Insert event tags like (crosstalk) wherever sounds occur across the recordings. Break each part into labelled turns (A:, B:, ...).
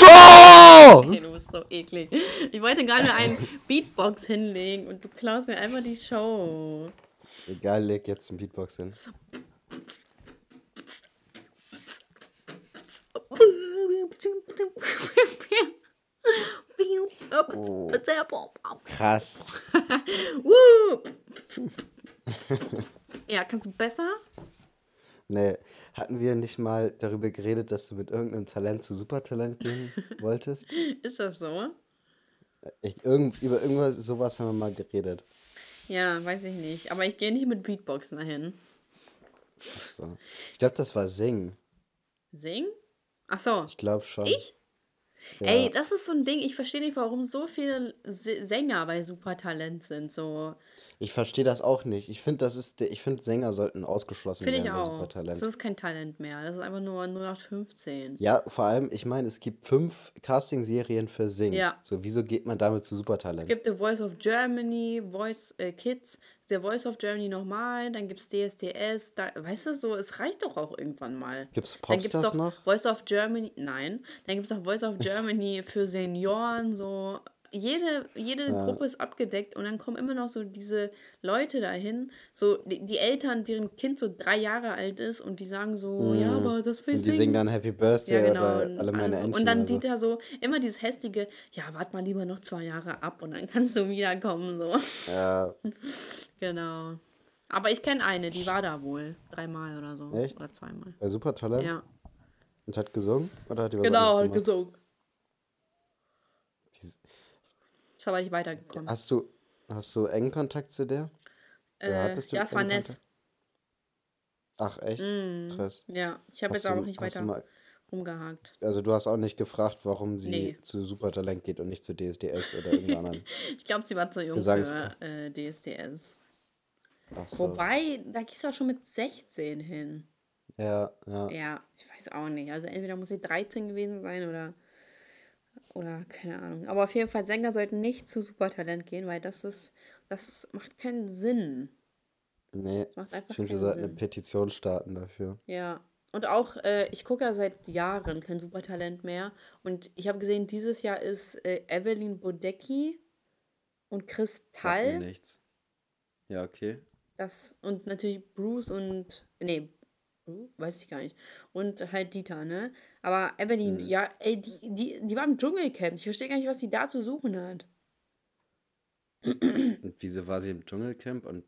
A: Oh!
B: Okay, du bist so eklig. Ich wollte gerade einen (laughs) Beatbox hinlegen und du klaust mir einfach die Show.
A: Egal, leg jetzt ein Beatbox hin. Krass. (laughs)
B: ja, kannst du besser?
A: Nee, hatten wir nicht mal darüber geredet, dass du mit irgendeinem Talent zu Supertalent gehen (laughs) wolltest?
B: Ist das so?
A: Ich, irgend, über irgendwas sowas haben wir mal geredet.
B: Ja, weiß ich nicht. Aber ich gehe nicht mit Beatboxen dahin.
A: Ach so. Ich glaube, das war Singen.
B: Singen? Ach so.
A: Ich glaube schon.
B: Ich?
A: Ja.
B: Ey, das ist so ein Ding, ich verstehe nicht, warum so viele S- Sänger bei Supertalent sind. So,
A: Ich verstehe das auch nicht. Ich finde, das ist, der- ich finde, Sänger sollten ausgeschlossen
B: finde ich
A: werden bei
B: auch.
A: Supertalent.
B: Das ist kein Talent mehr. Das ist einfach nur 0815.
A: Ja, vor allem, ich meine, es gibt fünf Casting-Serien für Singen.
B: Ja.
A: So, wieso geht man damit zu
B: Es
A: Supertalent?
B: gibt The Voice of Germany, Voice äh, Kids, The Voice of Germany nochmal, dann gibt es DSDS, da, weißt du so, es reicht doch auch irgendwann mal.
A: Gibt's
B: Dann gibt's
A: Popstars
B: doch
A: noch?
B: Voice of Germany, nein, dann gibt es auch Voice of Germany (laughs) für Senioren, so. Jede, jede Gruppe ist abgedeckt und dann kommen immer noch so diese Leute dahin, so die, die Eltern, deren Kind so drei Jahre alt ist und die sagen so, ja, aber das will
A: Mhm. Und die
B: singen.
A: dann Happy Birthday
B: Ja, genau.
A: oder alle meine. Entchen
B: und dann
A: oder so.
B: sieht er so immer dieses hässliche, ja, warte mal lieber noch zwei Jahre ab und dann kannst du wiederkommen. So.
A: Ja, (laughs)
B: Genau. Aber ich kenne eine, die war da wohl. Dreimal oder so.
A: Echt?
B: Oder zweimal.
A: bei Supertalent?
B: Ja.
A: Und hat gesungen? Oder hat die was
B: Genau, hat gesungen. Ist aber nicht weitergekommen.
A: Hast du, hast du engen Kontakt zu der?
B: Äh, ja, es war Ness.
A: Ach, echt? Krass.
B: Ja, ich habe jetzt auch nicht
A: hast du
B: weiter
A: mal,
B: rumgehakt.
A: also du hast auch nicht gefragt, warum sie
B: Nee.
A: zu Supertalent geht und nicht zu DSDS oder (laughs) irgendeinem anderen.
B: Ich glaube, sie war zu jung für äh, DSDS.
A: So.
B: Wobei, da gehst du auch schon mit 16 hin.
A: Ja, ja.
B: Ja, ich weiß auch nicht. Also entweder muss sie 13 gewesen sein oder, oder keine Ahnung. Aber auf jeden Fall, Sänger sollten nicht zu Supertalent gehen, weil das ist, das ist, macht keinen Sinn.
A: Nee.
B: Das macht einfach
A: Ich finde, wir sollten eine. Petition starten dafür.
B: Ja. Und auch, äh, ich gucke ja seit Jahren kein Supertalent mehr. Und ich habe gesehen, dieses Jahr ist äh, Evelyn Bodecki und Kristall.
A: nichts. Ja, okay.
B: Das, und natürlich Bruce und. Nee, Bruce? weiß ich gar nicht. Und halt Dieter, ne? Aber Evelyn,
A: Mhm.
B: ja, ey, die, die, die war im Dschungelcamp. Ich verstehe gar nicht, was die da zu suchen hat.
A: Und wieso war sie im Dschungelcamp? Und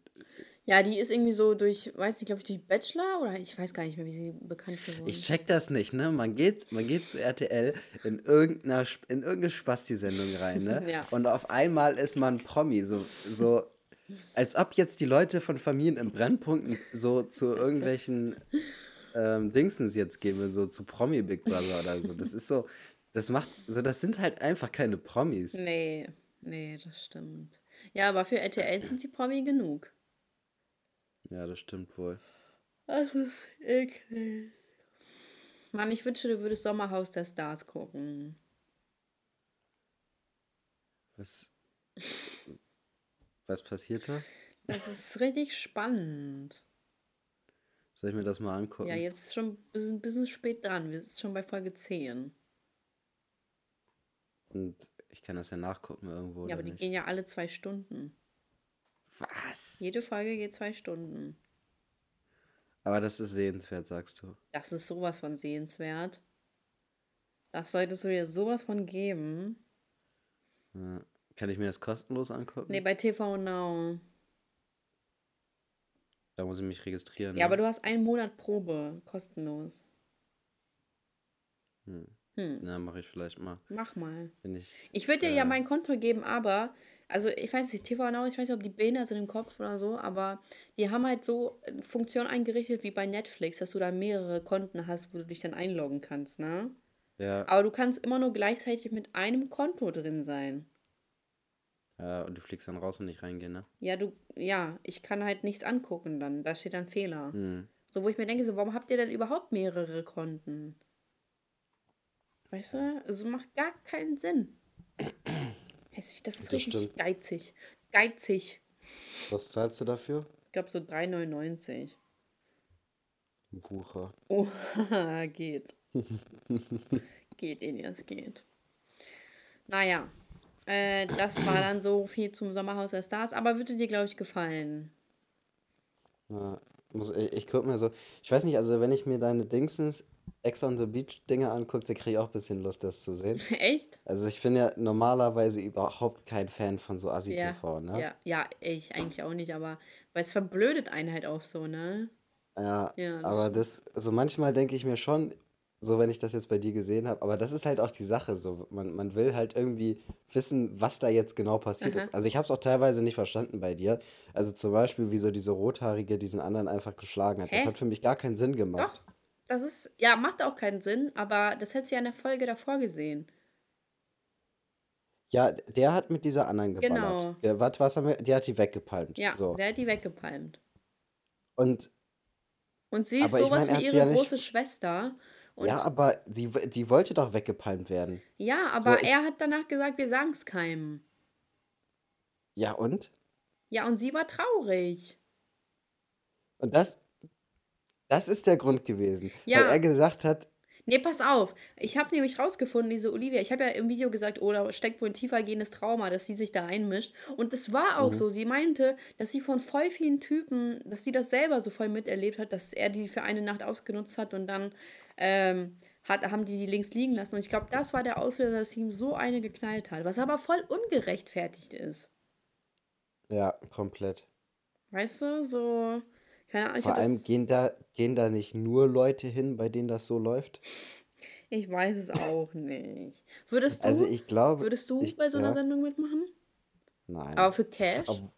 B: Ja, die ist irgendwie so durch, weiß ich, glaube ich, durch Bachelor oder ich weiß gar nicht mehr, wie sie bekannt geworden
A: ich
B: ist.
A: check das nicht, ne? Man geht, man geht zu RTL in, irgendeiner, in irgendeine Spasti-Sendung rein, ne? (laughs)
B: Ja.
A: Und auf einmal ist man Promi. So, so, als ob jetzt die Leute von Familien im Brennpunkt so zu irgendwelchen ähm, Dingsens jetzt gehen, so zu Promi Big Brother oder so. Das ist so, das macht, so, das sind halt einfach keine Promis.
B: Nee, nee, das stimmt. Ja, aber für RTL sind sie Promi genug.
A: Ja, das stimmt wohl.
B: Das ist eklig. Mann, ich wünschte, du würdest Sommerhaus der Stars gucken.
A: Was, was passiert da?
B: Das ist richtig spannend.
A: Soll ich mir das mal angucken?
B: Ja, jetzt ist schon ein bisschen, spät dran. Wir sind schon bei Folge 10.
A: Und ich kann das ja nachgucken irgendwo.
B: Ja, aber die
A: nicht?
B: gehen ja alle zwei Stunden.
A: Was?
B: Jede Folge geht zwei Stunden.
A: Aber das ist sehenswert, sagst du.
B: Das ist sowas von sehenswert. Das solltest du dir sowas von geben.
A: Ja. Kann ich mir das kostenlos angucken?
B: Nee, bei TV Now.
A: Da muss ich mich registrieren.
B: Ja,
A: ne?
B: aber du hast einen Monat Probe, kostenlos.
A: Na, mache ich vielleicht mal.
B: Mach mal.
A: Wenn ich.
B: Ich würde dir
A: äh,
B: ja mein Konto geben, aber, also ich weiß nicht, TV Now, ich weiß nicht, ob die Bilder sind im Kopf oder so, aber die haben halt so eine Funktion eingerichtet wie bei Netflix, dass du da mehrere Konten hast, wo du dich dann einloggen kannst, ne?
A: Ja,
B: Aber du kannst immer nur gleichzeitig mit einem Konto drin sein.
A: Ja, und du fliegst dann raus und nicht reingehen, ne?
B: Ja, du, ja, ich kann halt nichts angucken dann. Da steht dann Fehler.
A: Hm.
B: So, wo ich mir denke, so, warum habt ihr denn überhaupt mehrere Konten? Weißt du? Also macht gar keinen Sinn. (coughs) Hässlich, das ist
A: Das
B: richtig
A: stimmt.
B: geizig. Geizig.
A: Was zahlst du dafür?
B: Ich glaube so 3,99.
A: Wucher.
B: Oh, (laughs) geht. (laughs) geht, Elias, geht. Naja, äh, das war dann so viel zum Sommerhaus der Stars, aber würde dir, glaube ich, gefallen.
A: Ja, muss, ich, ich guck mir so, ich weiß nicht, also wenn ich mir deine Dingsens Ex on the Beach Dinge angucke, dann kriege ich auch ein bisschen Lust, das zu sehen. (laughs)
B: Echt?
A: Also ich bin ja normalerweise überhaupt kein Fan von so
B: Ja,
A: Assi-TV, ne?
B: ja, ja, ich eigentlich auch nicht, aber weil es verblödet einen halt auch so, ne?
A: Ja,
B: Ja, das
A: aber das, also manchmal denke ich mir schon, so wenn ich das jetzt bei dir gesehen habe, aber das ist halt auch die Sache, so man, man will halt irgendwie wissen, was da jetzt genau passiert
B: Aha.
A: ist. Also ich habe es auch teilweise nicht verstanden bei dir. Also zum Beispiel, wieso diese Rothaarige diesen anderen einfach geschlagen hat. Das
B: Hä?
A: hat für mich gar keinen Sinn
B: Doch,
A: gemacht.
B: das ist, ja, macht auch keinen Sinn, aber das hättest du ja in der Folge davor gesehen.
A: Ja, der hat mit dieser anderen geballert.
B: Genau.
A: Der, was, was haben wir? Die hat die weggepalmt.
B: Ja,
A: So.
B: der hat die weggepalmt.
A: Und,
B: Und sie ist
A: ich
B: sowas
A: meine, er
B: wie ihre
A: ja
B: große Schwester. Und
A: Ja, aber sie, die wollte doch weggepalmt werden.
B: ja,
A: So,
B: aber
A: ich.
B: er hat danach gesagt, wir sagen es keinem.
A: Ja, und?
B: Ja, und sie war traurig.
A: Und das, das ist der Grund gewesen. Weil
B: Ja,
A: er gesagt hat,
B: nee, pass auf. Ich habe nämlich rausgefunden, diese Olivia, ich habe ja im Video gesagt, oh, da steckt wohl ein tiefergehendes Trauma, dass sie sich da einmischt. Und es war auch
A: mhm,
B: so. Sie meinte, dass sie von voll vielen Typen, dass sie das selber so voll miterlebt hat, dass er die für eine Nacht ausgenutzt hat und dann ähm, hat, haben die die links liegen lassen. Und ich glaube, das war der Auslöser, dass ihm so eine geknallt hat. Was aber voll ungerechtfertigt ist.
A: ja, komplett.
B: Weißt du, so, keine Ahnung, ich
A: Vor allem
B: das,
A: gehen da, gehen da nicht nur Leute hin, bei denen das so läuft.
B: ich weiß es auch nicht. Würdest
A: Also
B: du,
A: ich glaube,
B: würdest du
A: ich,
B: bei so einer
A: ja,
B: Sendung mitmachen?
A: nein.
B: Aber für Cash?
A: Ob,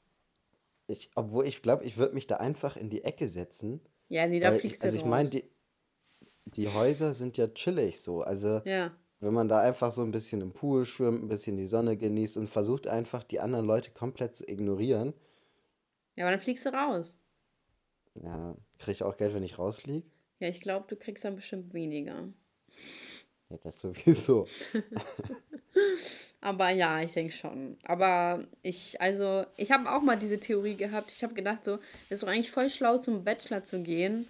A: ich, obwohl ich glaube, ich würde mich da einfach in die Ecke setzen,
B: Ja, nee, da
A: ich,
B: fliegst du
A: also ich meine, die, die Häuser sind ja chillig so. Also
B: Ja.
A: wenn man da einfach so ein bisschen im Pool schwimmt, ein bisschen die Sonne genießt und versucht einfach die anderen Leute komplett zu ignorieren,
B: Ja, aber dann fliegst du raus.
A: ja, kriege ich auch Geld, wenn ich rausfliege.
B: Ja, ich glaube, du kriegst dann bestimmt weniger.
A: Ja, das sowieso. (laughs)
B: Aber ja, ich denke schon. Aber ich, also, ich habe auch mal diese Theorie gehabt. Ich habe gedacht, so, es ist doch eigentlich voll schlau, zum Bachelor zu gehen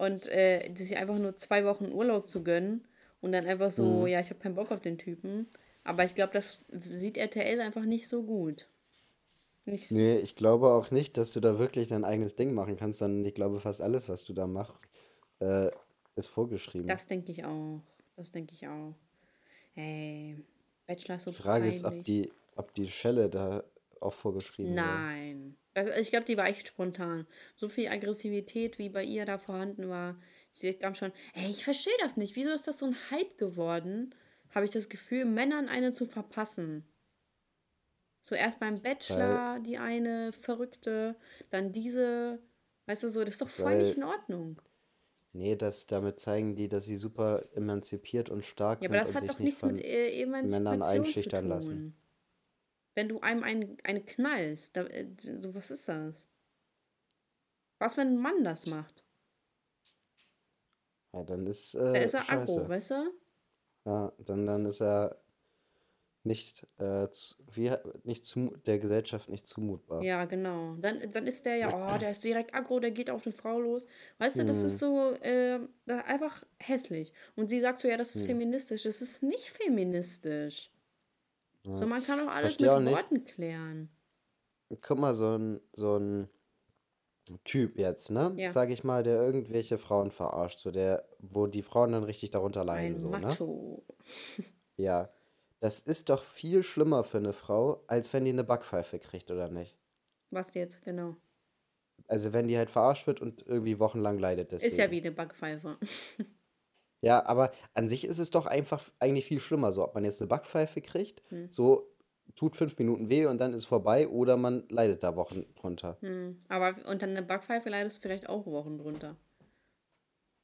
B: und äh, sich einfach nur zwei Wochen Urlaub zu gönnen und dann einfach so,
A: Mhm.
B: ja, ich habe keinen Bock auf den Typen. Aber ich glaube, das sieht RTL einfach nicht so gut. Nicht, s-
A: Nee, ich glaube auch nicht, dass du da wirklich dein eigenes Ding machen kannst, sondern ich glaube, fast alles, was du da machst, äh, ist vorgeschrieben.
B: das denke ich auch. Das denke ich auch. Hey, Bachelor ist so
A: Die Frage ist, ob
B: peinlich.
A: die, ob die Schelle da auch vorgeschrieben.
B: Nein. Also ich glaube, die war echt spontan. So viel Aggressivität, wie bei ihr da vorhanden war. Ich glaube schon, ey, ich verstehe das nicht. Wieso ist das so ein Hype geworden? Habe ich das Gefühl, Männern eine zu verpassen. So erst beim
A: Weil,
B: Bachelor die eine Verrückte, dann diese, weißt du so, das ist doch voll nicht
A: weil,
B: in Ordnung.
A: nee, das, damit zeigen die, dass sie super emanzipiert und stark
B: Ja, aber
A: sind
B: das
A: und
B: hat
A: sich
B: doch
A: nicht
B: nichts mit
A: von
B: äh,
A: Männern einschüchtern lassen.
B: Wenn du einem ein, eine knallst, da, äh, so was ist das? Was, wenn ein Mann das macht?
A: Ja, dann ist äh,
B: ist er aggro,
A: scheiße.
B: weißt du?
A: Ja, dann, dann ist er nicht, äh, zu, wie, nicht zu, der Gesellschaft nicht zumutbar.
B: Ja, genau. Dann, dann ist der ja, (clears throat) oh, der ist direkt aggro, der geht auf eine Frau los. Weißt du, das ist
A: Hm,
B: so äh, einfach hässlich. Und sie sagt so, ja, das ist
A: hm,
B: feministisch. Das ist nicht feministisch. So, man kann auch alles
A: verstehe auch
B: mit
A: nicht.
B: Worten klären.
A: Guck mal, so ein, so ein Typ jetzt, ne?
B: Ja,
A: Sag ich mal, der irgendwelche Frauen verarscht, so der, wo die Frauen dann richtig darunter leiden,
B: ein
A: so, ne?
B: Macho. (laughs)
A: Ja. Das ist doch viel schlimmer für eine Frau, als wenn die eine Backpfeife kriegt, oder nicht?
B: Was jetzt, genau.
A: Also wenn die halt verarscht wird und irgendwie wochenlang leidet
B: Ist ja
A: deswegen.
B: wie eine Backpfeife. (laughs)
A: Ja, aber an sich ist es doch einfach eigentlich viel schlimmer, so ob man jetzt eine Backpfeife kriegt,
B: Hm.
A: so tut fünf Minuten weh und dann ist vorbei, oder man leidet da Wochen drunter,
B: Hm. Aber unter einer Backpfeife leidest du vielleicht auch Wochen drunter.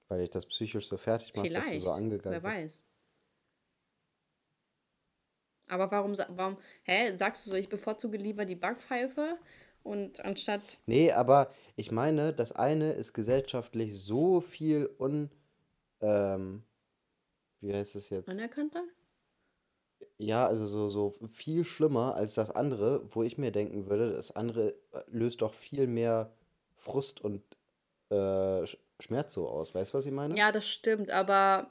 A: weil dich das psychisch so fertig macht, dass du so
B: Vielleicht. Wer
A: angegangen bist.
B: weiß. Aber warum, warum, hä, sagst du so, ich bevorzuge lieber die Backpfeife und anstatt,
A: Nee, aber ich meine, das eine ist gesellschaftlich so viel un, ähm, wie heißt es jetzt?
B: anerkannter?
A: Ja, also so, so viel schlimmer als das andere, wo ich mir denken würde, das andere äh, löst doch viel mehr Frust und äh, Sch- Schmerz so aus. Weißt du, was ich meine?
B: Ja, das stimmt, aber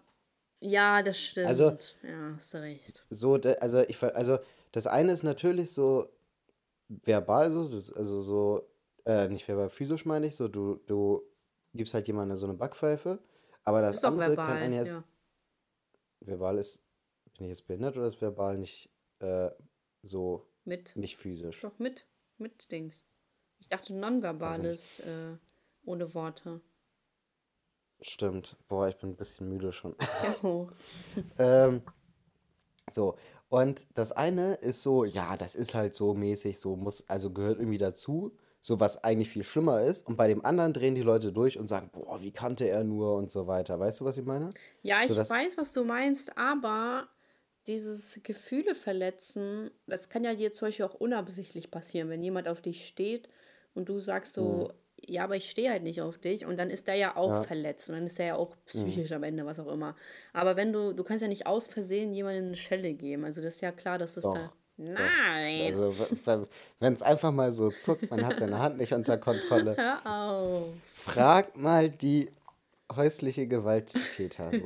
B: Ja, das stimmt.
A: Also,
B: ja, hast du recht.
A: so, also ich, also das eine ist natürlich so verbal so, also so, äh, nicht verbal, physisch meine ich, so du, du gibst halt jemandem so eine Backpfeife, aber das
B: ist auch
A: andere kann
B: verbal.
A: einen jetzt,
B: Ja.
A: verbal ist, bin ich jetzt behindert oder ist verbal nicht äh, so,
B: Mit.
A: nicht physisch?
B: Doch, mit. Mit Dings. Ich dachte, nonverbales äh, ohne Worte.
A: Stimmt. Boah, ich bin ein bisschen müde schon.
B: Ja. (laughs)
A: Ähm, so, und das eine ist so, ja, das ist halt so mäßig, so muss, also gehört irgendwie dazu, so was eigentlich viel schlimmer ist. Und bei dem anderen drehen die Leute durch und sagen, boah, wie kannte er nur und so weiter. Weißt du, was ich meine?
B: Ja, ich
A: So,
B: weiß, was du meinst, aber dieses Gefühle verletzen, das kann ja dir zum Beispiel auch unabsichtlich passieren, wenn jemand auf dich steht und du sagst so, ja, aber ich stehe halt nicht auf dich und dann ist der ja auch
A: Ja.
B: verletzt und dann ist er ja auch psychisch am Ende, was auch immer. Aber wenn du, du kannst ja nicht aus Versehen jemandem eine Schelle geben, also das ist ja klar, dass es
A: Doch,
B: da... Nein!
A: Also, wenn es einfach mal so zuckt, man hat seine Hand nicht unter Kontrolle. (laughs)
B: Hör auf!
A: Frag mal die häusliche Gewalttäter. So.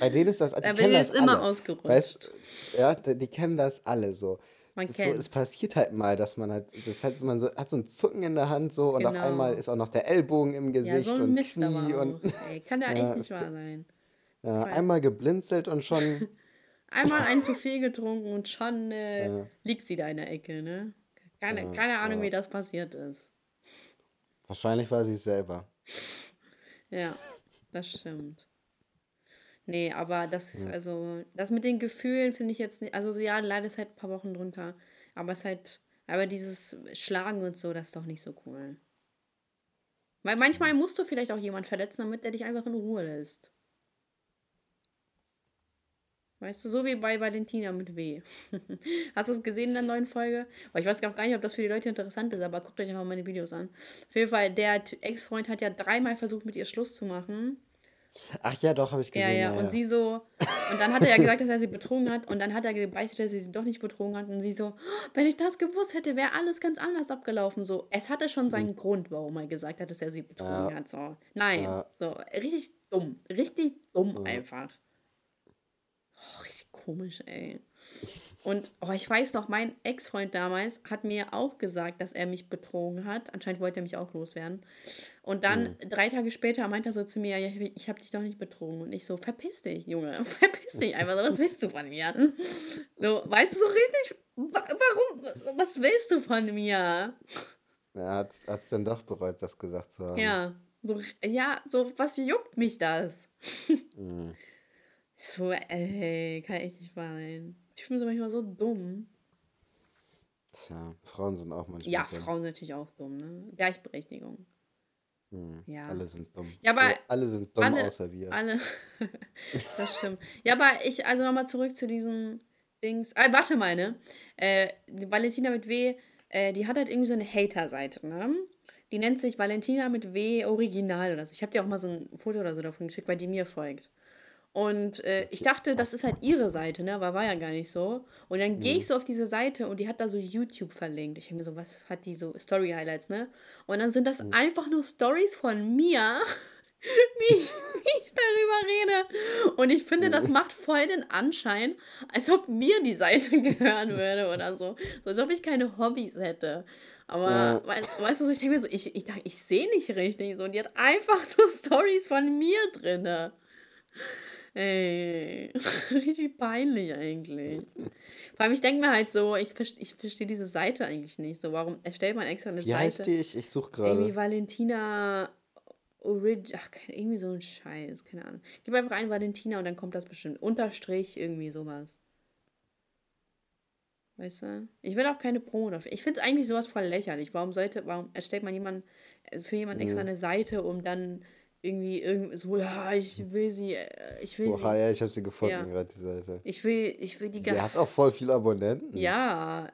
A: Bei denen ist das, die
B: Da
A: kennen das
B: immer
A: alle.
B: ausgerutscht.
A: Weißt, ja, die kennen das alle so.
B: Man
A: so, es passiert halt mal, dass man halt, das hat man so, hat so ein Zucken in der Hand so und auf
B: Genau.
A: einmal ist auch noch der Ellbogen im
B: Ja,
A: Gesicht
B: so ein
A: und
B: Mist
A: Knie
B: aber
A: und.
B: Ey, kann ja, (laughs)
A: Ja,
B: echt nicht wahr sein.
A: ja, einmal geblinzelt und schon, (laughs)
B: Einmal ein (laughs) zu viel getrunken und schon äh, liegt sie da in der Ecke, ne? Keine, keine Ahnung, wie das passiert ist.
A: wahrscheinlich war sie es selber.
B: Ja, das stimmt. Nee, aber das ist also, das mit den Gefühlen finde ich jetzt nicht, also so, ja, leider ist halt ein paar Wochen drunter, aber es ist halt, aber dieses Schlagen und so, das ist doch nicht so cool. Weil manchmal musst du vielleicht auch jemanden verletzen, damit der dich einfach in Ruhe lässt. Weißt du, so wie bei Valentina mit W. (laughs) Hast du es gesehen in der neuen Folge? Aber ich weiß auch gar nicht, ob das für die Leute interessant ist, aber guckt euch einfach meine Videos an. Auf jeden Fall, der Ex-Freund hat ja dreimal versucht, mit ihr Schluss zu machen.
A: Ach ja, doch, habe ich
B: Ja,
A: gesehen.
B: ja, und sie so, und dann hat er ja gesagt, dass er sie betrogen hat, und dann hat er gebeichtet, dass er sie doch nicht betrogen hat, und sie so, "Oh, wenn ich das gewusst hätte, wäre alles ganz anders abgelaufen. So, es hatte schon seinen Grund, warum er gesagt hat, dass er sie betrogen
A: Ja.
B: hat. So, nein,
A: Ja.
B: so, richtig dumm, richtig dumm einfach. Oh, richtig komisch, ey. Und oh, ich weiß noch, mein Ex-Freund damals hat mir auch gesagt, dass er mich betrogen hat. Anscheinend wollte er mich auch loswerden. Und dann drei Tage später meinte er so zu mir, ja, ich habe dich doch nicht betrogen. Und ich so, verpiss dich, Junge, (laughs) verpiss dich einfach. So, was willst du von mir? So, weißt du so richtig, wa- warum, was willst du von mir?
A: Ja, hat es dann doch bereut, das gesagt zu haben.
B: Ja, so, ja, so, was juckt mich das?
A: Mhm.
B: So, ey, kann echt nicht sein. Ich finde so manchmal so dumm.
A: Tja, Frauen sind auch manchmal
B: Ja,
A: dumm.
B: Frauen sind natürlich auch dumm, ne? Gleichberechtigung.
A: Mhm.
B: Ja.
A: Alle sind dumm.
B: Ja, aber
A: alle, alle sind dumm
B: alle-
A: außer wir.
B: Alle. (laughs) (laughs) das stimmt. Ja, aber ich, also nochmal zurück zu diesen Dings. Ah, warte mal, ne? Äh, Valentina mit W, äh, die hat halt irgendwie so eine Hater-Seite, ne? Die nennt sich Valentina mit W Original oder so. Ich habe dir auch mal so ein Foto oder so davon geschickt, weil die mir folgt. Und äh, ich dachte, das ist halt ihre Seite, ne? Aber war ja gar nicht so. Und dann gehe ich so auf diese Seite und die hat da so YouTube verlinkt. Ich habe mir so, was hat die so? Story-Highlights, ne? Und dann sind das einfach nur Stories von mir, (laughs) wie ich, wie ich darüber rede. Und ich finde, das macht voll den Anschein, als ob mir die Seite (laughs) gehören würde oder so. So als ob ich keine Hobbys hätte. Aber
A: Ja.
B: wei- weißt du, ich denke mir so, ich, ich, ich sehe nicht richtig so. Und die hat einfach (laughs) nur Stories von mir drinne. Ey, (laughs) richtig peinlich eigentlich. Vor allem, ich denke mir halt so, ich, verste- ich verstehe diese Seite eigentlich nicht. So, warum erstellt man extra eine
A: Wie
B: Seite?
A: heißt die? Ich, ich suche
B: Irgendwie
A: gerade.
B: Valentina Orig, ach, irgendwie so ein Scheiß, keine Ahnung. Gib einfach ein Valentina und dann kommt das bestimmt. Unterstrich, irgendwie sowas. Weißt du? Ich will auch keine Promo dafür. Ich finde eigentlich sowas voll lächerlich. Warum sollte, warum erstellt man jemanden, äh, für jemanden extra eine Seite, um dann irgendwie irgendwie so, ja, ich will sie, äh, ich will
A: Oha,
B: sie,
A: ja, ich habe sie gefunden,
B: Ja.
A: gerade die Seite.
B: ich will, ich will die
A: Sie
B: Ge
A: hat auch voll viele Abonnenten.
B: ja,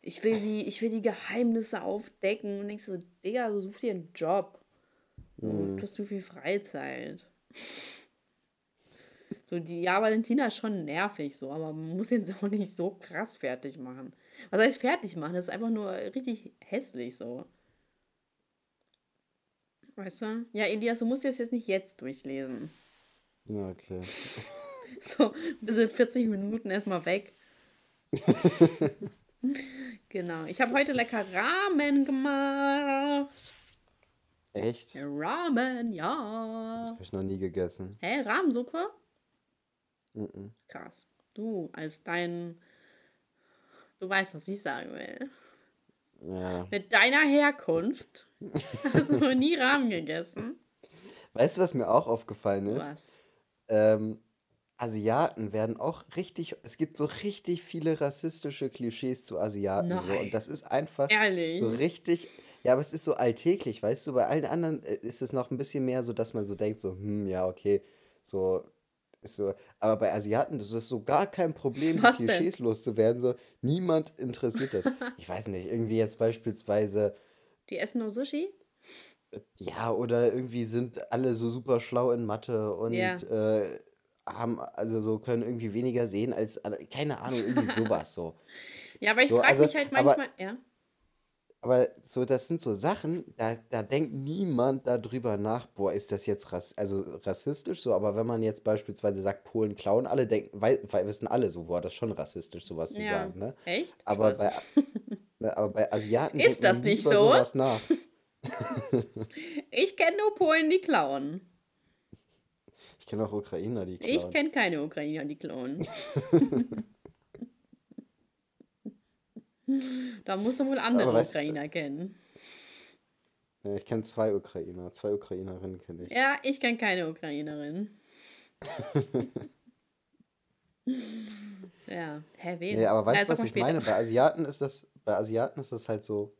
B: ich will sie, ich will die Geheimnisse aufdecken und denkst so, Digga, du suchst dir einen Job. Du hast zu viel Freizeit. So, die, ja, Valentina ist schon nervig, so, aber man muss jetzt auch nicht so krass fertig machen. Was heißt fertig machen? Das ist einfach nur richtig hässlich, so. Weißt du? Ja, Elias, du musst das jetzt nicht jetzt durchlesen.
A: Ja, okay. (laughs)
B: so bisschen 40 Minuten erstmal weg. (laughs) genau. Ich habe heute lecker Ramen gemacht.
A: Echt?
B: Ramen, ja.
A: Hab ich noch nie gegessen.
B: Hä, Rahmensuppe?
A: Mhm.
B: Krass. Du, als dein. Du weißt, was ich sagen will.
A: Ja.
B: Mit deiner Herkunft (laughs) hast du noch nie Rahmen gegessen.
A: Weißt du, was mir auch aufgefallen ist?
B: Was?
A: Ähm, Asiaten werden auch richtig, es gibt so richtig viele rassistische Klischees zu Asiaten. So,
B: Nein.
A: und das ist einfach
B: Ehrlich?
A: so richtig, ja, aber es ist so alltäglich, weißt du, bei allen anderen äh, ist es noch ein bisschen mehr so, dass man so denkt, so, hm, ja, okay, so, ist so, aber bei Asiaten, das ist so gar kein Problem, die
B: Was denn?
A: Klischees loszuwerden, so, niemand interessiert das. (laughs) Ich weiß nicht, irgendwie jetzt beispielsweise,
B: Die essen nur Sushi?
A: ja, oder irgendwie sind alle so super schlau in Mathe und
B: Ja.
A: äh, haben, also so können irgendwie weniger sehen als, keine Ahnung, irgendwie (laughs) sowas so.
B: Ja, aber ich
A: So,
B: frage
A: also,
B: mich halt
A: aber-
B: manchmal. ja.
A: Aber so, das sind so Sachen, da, da denkt niemand darüber nach, boah, ist das jetzt rass also rassistisch so, aber wenn man jetzt beispielsweise sagt, Polen klauen, alle denken, weil, weil wissen alle so, boah, das ist schon rassistisch, sowas zu
B: Ja.
A: sagen, ne?
B: Echt?
A: Aber bei, (laughs) ne, aber bei Asiaten
B: Ist das nicht so?
A: sowas nach.
B: Ich kenne nur Polen, die klauen.
A: Ich kenne auch Ukrainer, die
B: Ich
A: klauen.
B: kenne keine Ukrainer, die klauen. (laughs) da musst du wohl andere
A: weißt-
B: Ukrainer kennen.
A: Ja, ich kenne zwei Ukrainer, zwei Ukrainerinnen kenne ich.
B: Ja, ich kenne keine Ukrainerin. (laughs) ja, hä, wen?
A: Nee, aber weißt du, was ich meine?
B: später.
A: Bei Asiaten ist das, bei Asiaten ist das halt so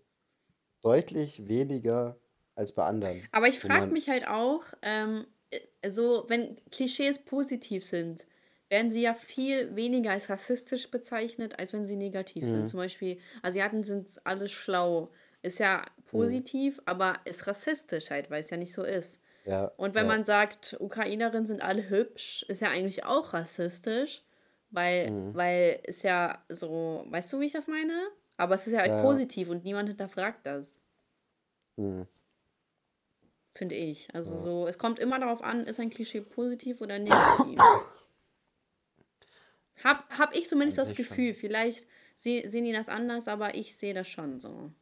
A: deutlich weniger als bei anderen.
B: Aber ich frage
A: man-
B: mich halt auch, ähm, äh, so, wenn Klischees positiv sind, werden sie ja viel weniger als rassistisch bezeichnet, als wenn sie negativ
A: Mhm.
B: sind. Zum Beispiel, Asiaten sind alle schlau. Ist ja
A: Mhm.
B: positiv, aber ist rassistisch halt, weil es ja nicht so ist.
A: Ja,
B: Und wenn
A: ja.
B: man sagt, Ukrainerinnen sind alle hübsch, ist ja eigentlich auch rassistisch, weil,
A: Mhm.
B: weil es ja so, weißt du, wie ich das meine? Aber es ist ja halt
A: ja.
B: positiv und niemand hinterfragt das,
A: Mhm.
B: finde ich. Also so, es kommt immer darauf an, ist ein Klischee positiv oder negativ. (coughs) hab, hab ich zumindest das
A: Eigentlich schon.
B: Gefühl, vielleicht se sehen die das anders, aber ich sehe das schon so.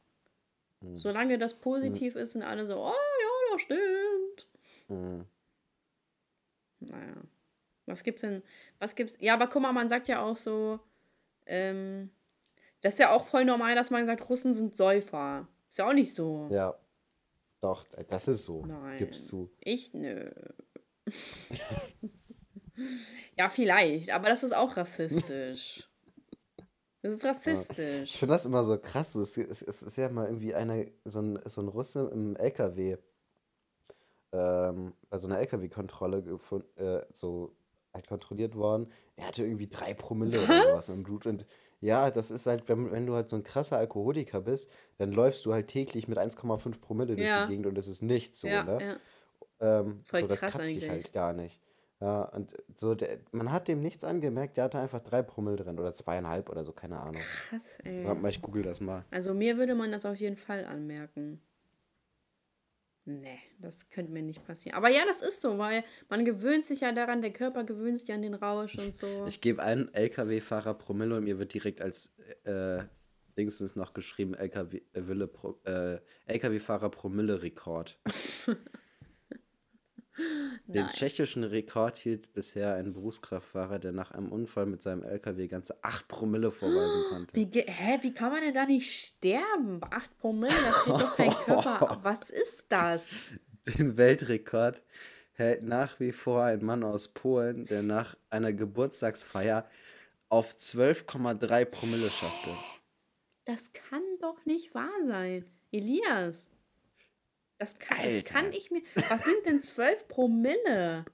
A: Mhm.
B: Solange das positiv ist, sind alle so, oh ja, das stimmt.
A: Mhm.
B: Naja. Was gibt's denn? Was gibt's? Ja, aber guck mal, man sagt ja auch so, ähm, das ist ja auch voll normal, dass man sagt, Russen sind Säufer. Ist ja auch nicht so.
A: Ja. Doch, das ist so.
B: Nein.
A: Gibst du.
B: Ich nö. (laughs) ja, vielleicht, aber das ist auch rassistisch. Das ist
A: Ich
B: rassistisch.
A: finde das immer so krass. Es, es, es ist ja mal irgendwie einer, so ein, so ein Russe im LKW, ähm, bei so einer LKW-Kontrolle gefunden, äh, so halt kontrolliert worden. Er hatte irgendwie drei Promille oder sowas im Blut. Und ja, das ist halt, wenn, wenn du halt so ein krasser Alkoholiker bist, dann läufst du halt täglich mit 1,5 Promille durch
B: Ja.
A: die Gegend und das ist nicht so,
B: ja,
A: ne?
B: ja.
A: Ähm,
B: Voll
A: so, das kratzt dich
B: eigentlich.
A: halt gar nicht. Ja, und so, der, man hat dem nichts angemerkt, der hatte einfach drei Promille drin oder zweieinhalb oder so, keine Ahnung.
B: Krass, ey.
A: Warte mal, ich google das mal.
B: Also mir würde man das auf jeden Fall anmerken. Nee, das könnte mir nicht passieren. Aber ja, das ist so, weil man gewöhnt sich ja daran, der Körper gewöhnt sich an den Rausch und so.
A: Ich gebe ein LKW-Fahrer Promille und mir wird direkt als äh, Dingsens noch geschrieben LKW, äh, Pro, äh, LKW-Fahrer Promille-Rekord. (laughs) Den
B: Nein.
A: tschechischen Rekord hielt bisher ein Berufskraftfahrer, der nach einem Unfall mit seinem LKW ganze 8 Promille vorweisen konnte.
B: Wie, hä, wie kann man denn da nicht sterben? 8 Promille, das hält doch kein Körper. ab. (laughs) Was ist das?
A: Den Weltrekord hält nach wie vor ein Mann aus Polen, der nach einer Geburtstagsfeier auf 12,3 Promille schaffte.
B: Das kann doch nicht wahr sein. Elias. Das kann, das kann ich mir. Was sind denn 12 Promille?